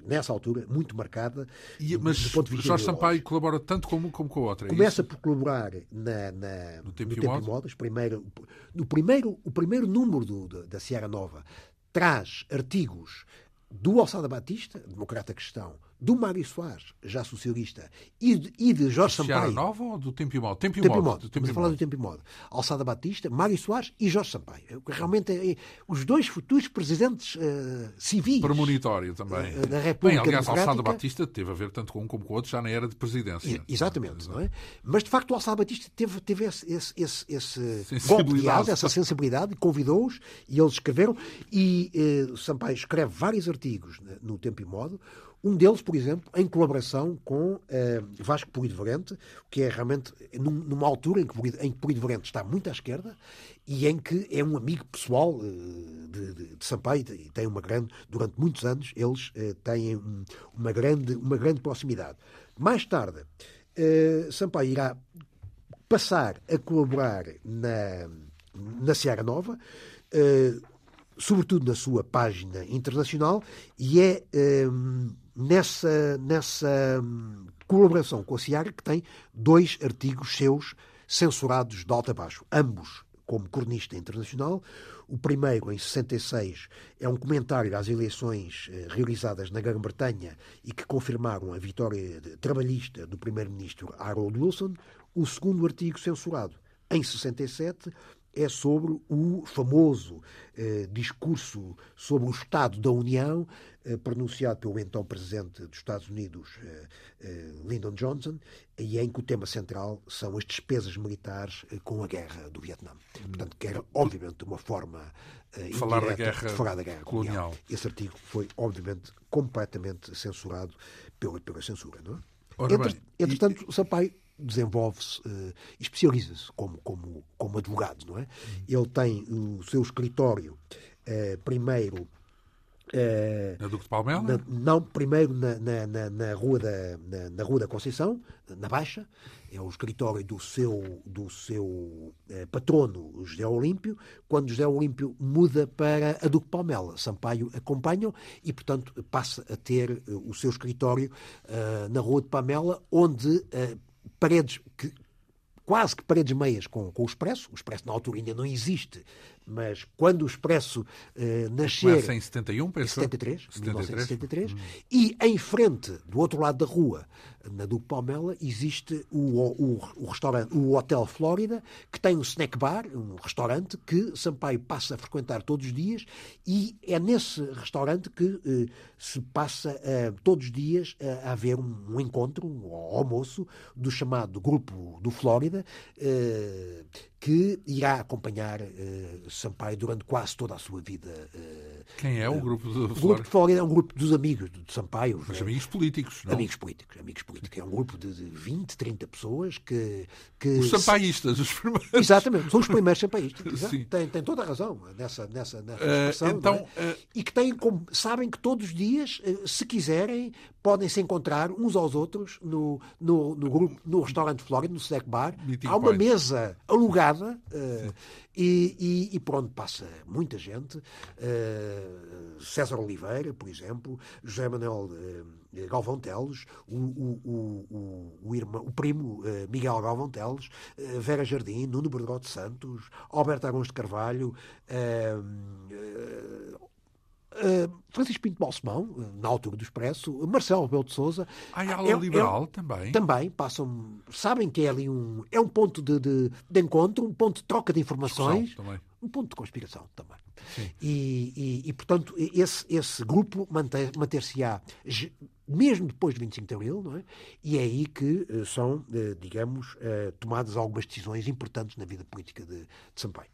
nessa altura, muito marcada. E, mas do ponto de vista Jorge Sampaio colabora tanto como, como com a outra. É Começa por colaborar na, na no Tempo, no tempo e Modas. Primeiro, no primeiro, o primeiro número do, da Sierra Nova traz artigos do Alçada Batista, democrata cristão, do Mário Soares, já socialista, e de, e de Jorge Sampaio. Nova ou do Tempo e Modo? Tempo e Tempo Modo. modo. Tempo falar do Tempo e Modo. Alçada Batista, Mário Soares e Jorge Sampaio. Realmente, é, é, os dois futuros presidentes uh, civis. Premonitório também. Uh, da República Bem, aliás, Alçada Batista teve a ver tanto com um como com o outro, já na era de presidência. E, exatamente, não é? Mas, de facto, o Alçada Batista teve, teve esse, esse, esse, esse essa sensibilidade, convidou-os e eles escreveram. E uh, Sampaio escreve vários artigos no Tempo e Modo. Um deles, por exemplo, em colaboração com uh, Vasco Polido Valente, que é realmente num, numa altura em que, em que Polido Valente está muito à esquerda e em que é um amigo pessoal uh, de, de, de, Sampaio e tem uma grande, durante muitos anos, eles uh, têm um, uma, grande, uma grande proximidade. Mais tarde, Sampaio irá passar a colaborar na, na Seara Nova, sobretudo na sua página internacional, e é nessa, nessa hum, colaboração com a Ciara que tem dois artigos seus censurados de alto a baixo, ambos como cronista internacional. O primeiro, em 66, é um comentário às eleições eh, realizadas na Grã-Bretanha e que confirmaram a vitória trabalhista do primeiro-ministro Harold Wilson. O segundo artigo censurado, em 67, é sobre o famoso eh, discurso sobre o Estado da União, eh, pronunciado pelo então presidente dos Estados Unidos, eh, eh, Lyndon Johnson, e em que o tema central são as despesas militares eh, com a guerra do Vietnã. Portanto, que era, obviamente, uma forma eh, falar da guerra, de falar da guerra colonial. colonial. Esse artigo foi, obviamente, completamente censurado pela, pela censura. Não é? Entre, entretanto, e... Sampaio desenvolve-se uh, especializa-se como, como, como advogado, não é? Ele tem o seu escritório uh, primeiro uh, na Duque de Palmela? Na, não, primeiro na, na, na, rua da, na, na, Rua da Conceição, na Baixa, é o escritório do seu, do seu patrono, José Olímpio, quando José Olímpio muda para a Duque de Palmela. Sampaio acompanha e, portanto, passa a ter o seu escritório na Rua de Palmela, onde paredes que quase que paredes meias com, com o Expresso. O Expresso na altura ainda não existe, mas quando o Expresso eh, nascer... Começa em 71, penso? 73, 73. 1973. Hum. E em frente, do outro lado da rua, na Duque Palmela, existe o, o, o, restaurante, o Hotel Flórida, que tem um snack bar, um restaurante que Sampaio passa a frequentar todos os dias e é nesse restaurante que eh, se passa eh, todos os dias a haver um, um, encontro, um almoço, do chamado Grupo do Flórida, eh, que irá acompanhar uh, Sampaio durante quase toda a sua vida. Uh, Quem é o grupo do O grupo de Flórida é um grupo dos amigos de Sampaio. Mas amigos políticos, não? Amigos políticos, amigos políticos. É um grupo de 20, 30 pessoas que... que os sampaístas, os primeiros. Exatamente, são os primeiros sampaístas. tem, tem toda a razão nessa, nessa, nessa eh, expressão. Uh, então, é? E que têm, sabem que todos os dias, se quiserem, podem se encontrar uns aos outros no, no, no, grupo, no restaurante Flórida, no Snack Bar. Há uma mesa alugada uh, e, e, e, por onde passa muita gente. Uh, César Oliveira, por exemplo, José Manuel uh, Galvão Teles, o, o, o, o, irmão, o primo Miguel Galvão Teles, Vera Jardim, Nuno Bergote Santos, Alberto Arões de Carvalho, Uh, Francisco Pinto Balsemão, na altura do Expresso, Marcelo Rebelo de Souza. A ala é, liberal é, também. Também passam, sabem que é ali um, é um ponto de, de, de encontro, um ponto de troca de informações. um ponto de conspiração também. E, e, e, portanto, esse, esse grupo manter-se-á mesmo depois de 25 de Abril, não é? E é aí que eh, são, eh, digamos, eh, tomadas algumas decisões importantes na vida política de, de Sampaio.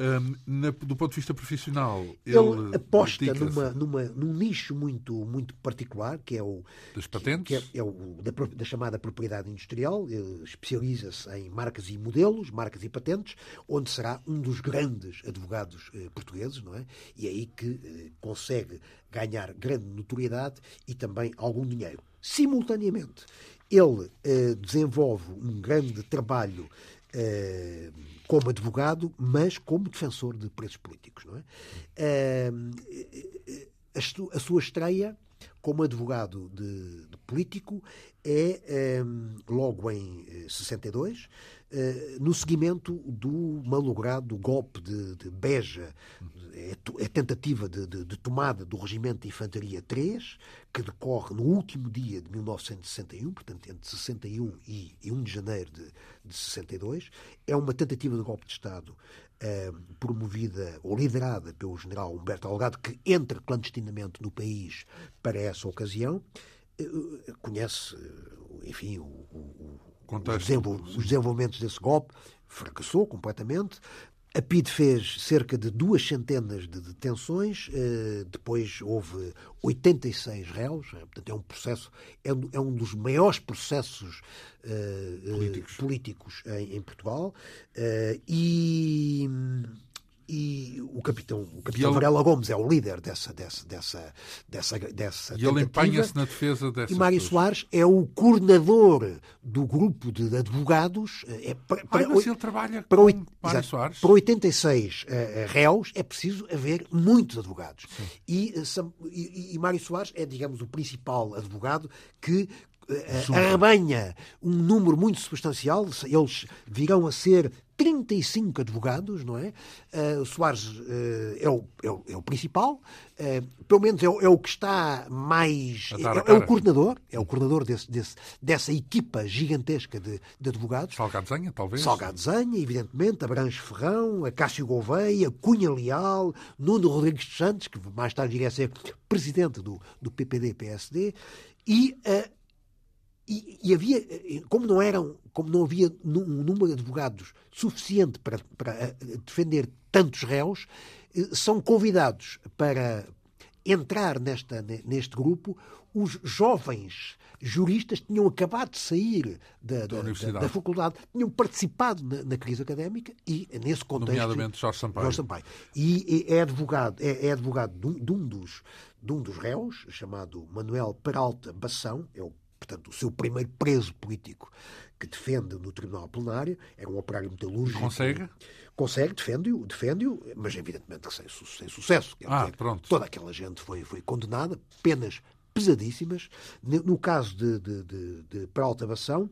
Um, na, do ponto de vista profissional, ele, ele aposta numa, numa, num nicho muito, muito particular, que é o das patentes, que é, é o da, da, chamada propriedade industrial. Especializa-se em marcas e modelos, marcas e patentes, onde será um dos grandes advogados eh, portugueses, não é? E é aí que eh, consegue ganhar grande notoriedade e também algum dinheiro. Simultaneamente, ele eh, desenvolve um grande trabalho como advogado, mas como defensor de presos políticos. Não é? Eh, a sua estreia como advogado de, de político é logo em 62, no seguimento do malogrado golpe de, de Beja, é, é tentativa de, de, de, tomada do Regimento de Infantaria 3, que decorre no último dia de 1961, portanto, entre 61 e, e 1 de janeiro de, de 62. É uma tentativa de golpe de Estado eh, promovida ou liderada pelo general Humberto Algado, que entra clandestinamente no país para essa ocasião. Eh, conhece, enfim, o, o, os, os desenvolvimentos desse golpe, fracassou completamente. A PID fez cerca de duas centenas de detenções, eh, depois houve 86 réus, eh, portanto é um processo, é um, é dos maiores processos eh, políticos, políticos em, em Portugal e e o capitão, o capitão ele... Varela Gomes é o líder dessa dessa dessa dessa, dessa e ele empenha-se na defesa dessa e Mário Soares é o coordenador do grupo de advogados é para, para, Ai, mas ele trabalha para, com Mário Soares. para 86 uh, réus é preciso haver muitos advogados. E, uh, e, e Mário Soares é digamos o principal advogado que arrebanha um número muito substancial eles virão a ser 35 advogados, não é? Uh, Soares uh, é, o, é, o, é, o, principal, uh, pelo menos é o, é o, que está mais. É, é, o coordenador, é o coordenador desse, desse, dessa equipa gigantesca de, de advogados. Salgado Zenha, talvez. Salgado Zenha, evidentemente, Abranches Ferrão, a Cássio Gouveia, Cunha Leal, Nuno Rodrigues de Santos, que mais tarde iria ser presidente do, do PPD-PSD, e e, e, havia, como não eram, como não havia um número de advogados suficiente para, para eh, defender tantos réus, eh, são convidados para entrar nesta, neste grupo os jovens juristas que tinham acabado de sair da, da, da, da faculdade, tinham participado na, na, crise académica e, nesse contexto... Nomeadamente Jorge Sampaio. Jorge Sampaio. E, e é advogado, é, é advogado de um, de um, dos, de um dos réus, chamado Manuel Peralta Bação, é o portanto, o seu primeiro preso político que defende no Tribunal Plenário, era um operário metalúrgico. Consegue? Consegue, defende-o, defende mas evidentemente sem, sem sucesso. Ah, pronto. Toda aquela gente foi, foi condenada, penas pesadíssimas. No caso de, de, de, de Peralta Bação,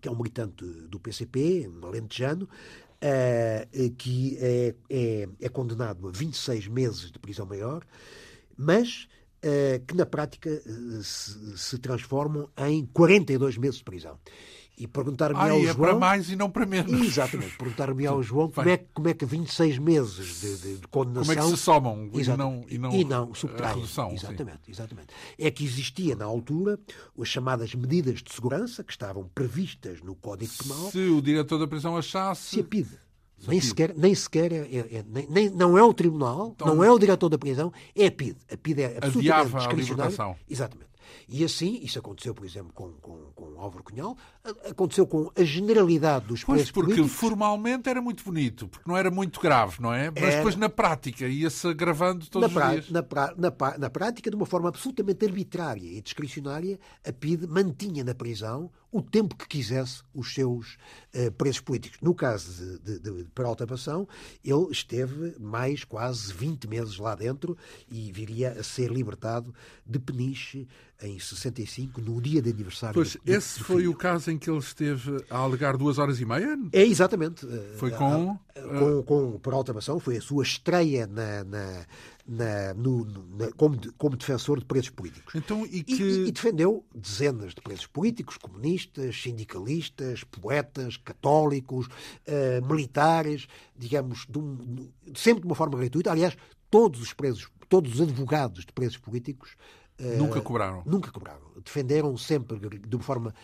que é um militante do PCP, um alentejano, uh, que é, é, é condenado a 26 meses de prisão maior, mas que na prática eh, se, se transformam em 42 meses de prisão e perguntar-me ah, ao é João. para mais e não para menos. Exatamente, perguntar-me ao João como é, como é que 26 meses de, de, de condenação. Como é que se somam e não, e não, e não subtraem. Redução, exatamente, sim. exatamente. É que existia na altura as chamadas medidas de segurança que estavam previstas no Código Penal. Se o diretor da prisão achasse. Se a PIDE nem sequer, nem sequer é, é, é, nem, nem, não é o tribunal, então, não é o diretor da prisão, é a PID. A PID é absolutamente discricionária. Exatamente. E assim, isso aconteceu, por exemplo, com, com, com Álvaro Cunhal, aconteceu com a generalidade dos pois, presos porque políticos. formalmente era muito bonito, porque não era muito grave, não é? Mas era... depois na prática ia-se agravando todos na os dias. Na, na, na prática, de uma forma absolutamente arbitrária e discricionária, a PID mantinha na prisão o tempo que quisesse os seus uh, presos políticos. No caso de, de, de Peralta Bação, ele esteve mais quase 20 meses lá dentro e viria a ser libertado de peniche em 65, no dia de aniversário. Pois, do, esse do foi o caso em que ele esteve a alegar duas horas e meia? É, exatamente. Foi com... com, com por alteração, foi a sua estreia na, na, na, no, na, como, como defensor de presos políticos. Então, e que... E, e, defendeu dezenas de presos políticos, comunistas, sindicalistas, poetas, católicos, uh, militares, digamos, de um, sempre de uma forma gratuita. Aliás, todos os presos, todos os advogados de presos políticos uh, nunca cobraram. Nunca cobraram. Defenderam sempre de uma forma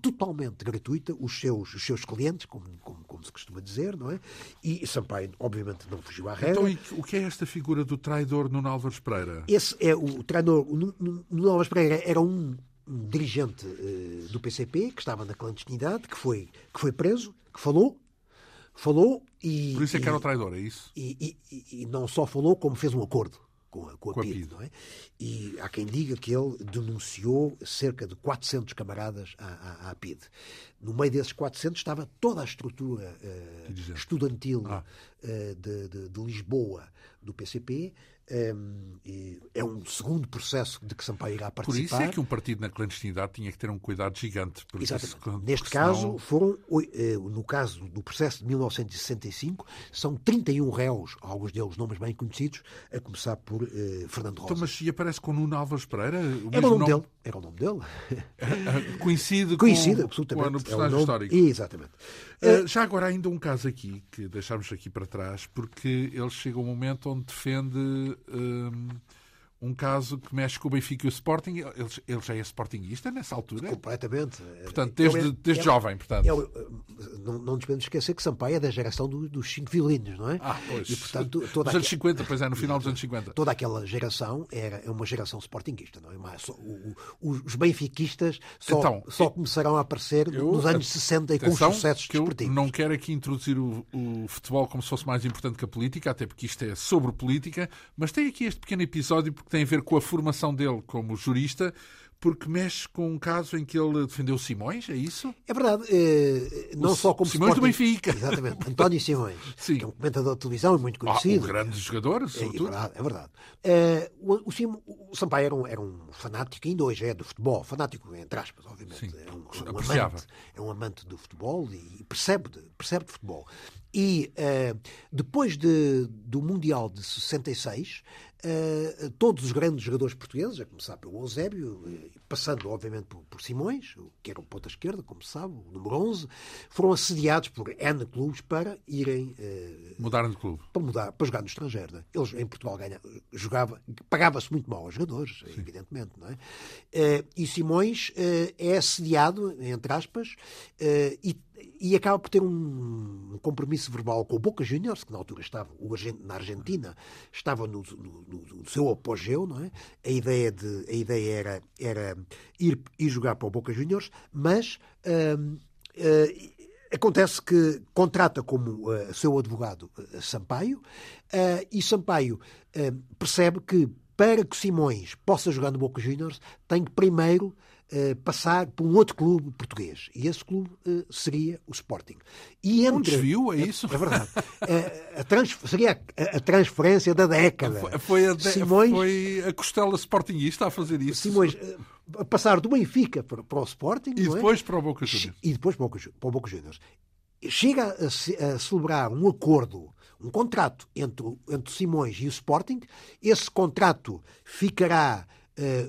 totalmente gratuita os seus, os seus clientes, como, como, como, se costuma dizer, não é? E Sampaio, obviamente, não fugiu à regra. Então, o que é esta figura do traidor Nuno Álvares Pereira? Esse é o traidor. O Nuno Álvares Pereira era um, um dirigente uh, do PCP que estava na clandestinidade, que foi, que foi preso, que falou. Falou e. Por isso é que era o traidor, é isso? E, e, e não só falou, como fez um acordo com a, com a, com PID, não é? E há quem diga que ele denunciou cerca de 400 camaradas à, à, à PID. No meio desses 400 estava toda a estrutura uh, estudantil ah. uh, de, de, de, Lisboa do PCP. Um, é um segundo processo de que Sampaio irá participar. Por isso é que um partido na clandestinidade tinha que ter um cuidado gigante. Exatamente. Isso, Neste senão... caso, foram, no caso do processo de 1965, são 31 réus, alguns deles nomes bem conhecidos, a começar por uh, Fernando Rosa. Então, mas e aparece com Nuno Álvares Pereira? O era, o nome dele. Era o nome dele. Coincide, Coincide com, absolutamente. com o personagem é nome... histórico. Exatamente. Uh, já agora, ainda um caso aqui, que deixámos aqui para trás, porque ele chega um momento onde defende um, um caso que mexe com o Benfica e o Sporting. Ele, ele já é sportinguista nessa altura? Completamente. Portanto, desde, é, desde é, jovem, portanto. É, não, não nos podemos esquecer que Sampaio é da geração do, dos cinco violinos, não é? Ah, pois. E, portanto, toda dos anos 50, pois é, no final dos anos 50. Toda aquela geração era é uma geração sportinguista, não é? Mas, só, o, o, os benfiquistas só, então, só começarão a aparecer eu, nos anos 60 e com os sucessos que eu desportivos. não quero aqui introduzir o, o futebol como se fosse mais importante que a política, até porque isto é sobre política, mas tem aqui este pequeno episódio porque tem a ver com a formação dele como jurista, porque mexe com um caso em que ele defendeu Simões, é isso? É verdade. Eh, não o só como Simões Sporting, do Benfica. Exatamente. António Simões, Sim. que é um comentador de televisão muito conhecido. Ah, um grande jogador, É, sobretudo. é verdade. É verdade. Eh, o, o, Sim, o Sampaio era um, era um fanático, ainda hoje é do futebol, fanático entre aspas, obviamente. Sim, é, um, é, um apreciava. amante, é um amante do futebol e percebe de, percebe de futebol. E eh, depois de, do Mundial de 66, Uh, todos os grandes jogadores portugueses, a começar pelo Eusébio, passando obviamente por, por, Simões, que era o ponta esquerda, como se sabe, o número 11, foram assediados por N clubes para irem uh, mudar de clube. Para mudar, para jogar no estrangeiro. Né? Eles em Portugal ganha, jogava, pagava-se muito mal aos jogadores, Sim. evidentemente, não é? Uh, e Simões é assediado, entre aspas, e e acaba por ter um compromisso verbal com o Boca Juniors, que na altura estava na Argentina, estava no, no, no, seu apogeu, não é? A ideia, de, a ideia era, era ir, ir jogar para o Boca Juniors, mas hum, uh, acontece que contrata como uh, seu advogado uh, Sampaio, e Sampaio percebe que para que Simões possa jogar no Boca Juniors, tem que primeiro Uh, passar por um outro clube português. E esse clube uh, seria o Sporting. E entre, um desvio, é isso? É, é verdade. uh, a trans, seria a, a, transferência da década. Foi, foi, a, de, Simões, foi a costela Sportingista a fazer isso. Simões, a passar do Benfica para, para o Sporting. E depois é? para o Boca Juniors. E depois para o Boca, para o Boca Juniors. Chega a, a celebrar um acordo um contrato entre, entre Simões e o Sporting. Esse contrato ficará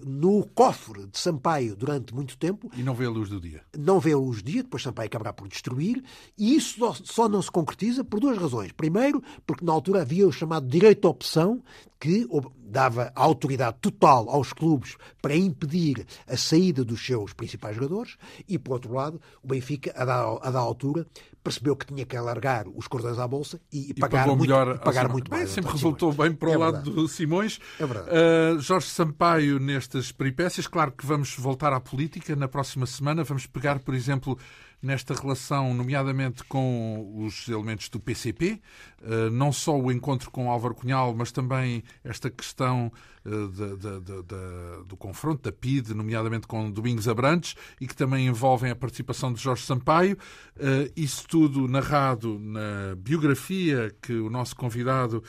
no cofre de Sampaio durante muito tempo. E não vê a luz do dia. Não vê a luz do dia, depois Sampaio acabará por destruir, e isso só, só não se concretiza por duas razões. Primeiro, porque na altura havia o chamado direito à opção, que dava autoridade total aos clubes para impedir a saída dos seus principais jogadores, e por outro lado, o Benfica, a da, a da altura, percebeu que tinha que alargar os cordões à bolsa e, e pagar, muito, e pagar muito bem, mais. Sempre resultou Simões. bem para o é lado do Simões. É verdade. Uh, Jorge Sampaio, nestas peripécias, claro que vamos voltar à política na próxima semana. Vamos pegar, por exemplo, nesta relação, nomeadamente com os elementos do PCP, uh, não só o encontro com Álvaro Cunhal, mas também esta questão de, de, de, do confronto da PIDE, nomeadamente com Domingos Abrantes, e que também envolvem a participação de Jorge Sampaio. Uh, isso tudo narrado na biografia que o nosso convidado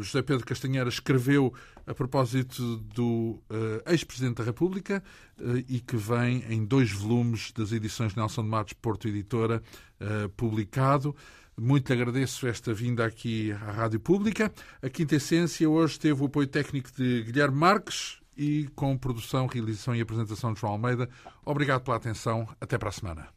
José Pedro Castanheira escreveu a propósito do uh, ex-presidente da República uh, e que vem em dois volumes das edições Nelson de Matos Porto Editora uh, publicado. Muito lhe agradeço esta vinda aqui à Rádio Pública. A Quinta Essência hoje teve o apoio técnico de Guilherme Marques e com produção, realização e apresentação de João Almeida. Obrigado pela atenção. Até para a semana.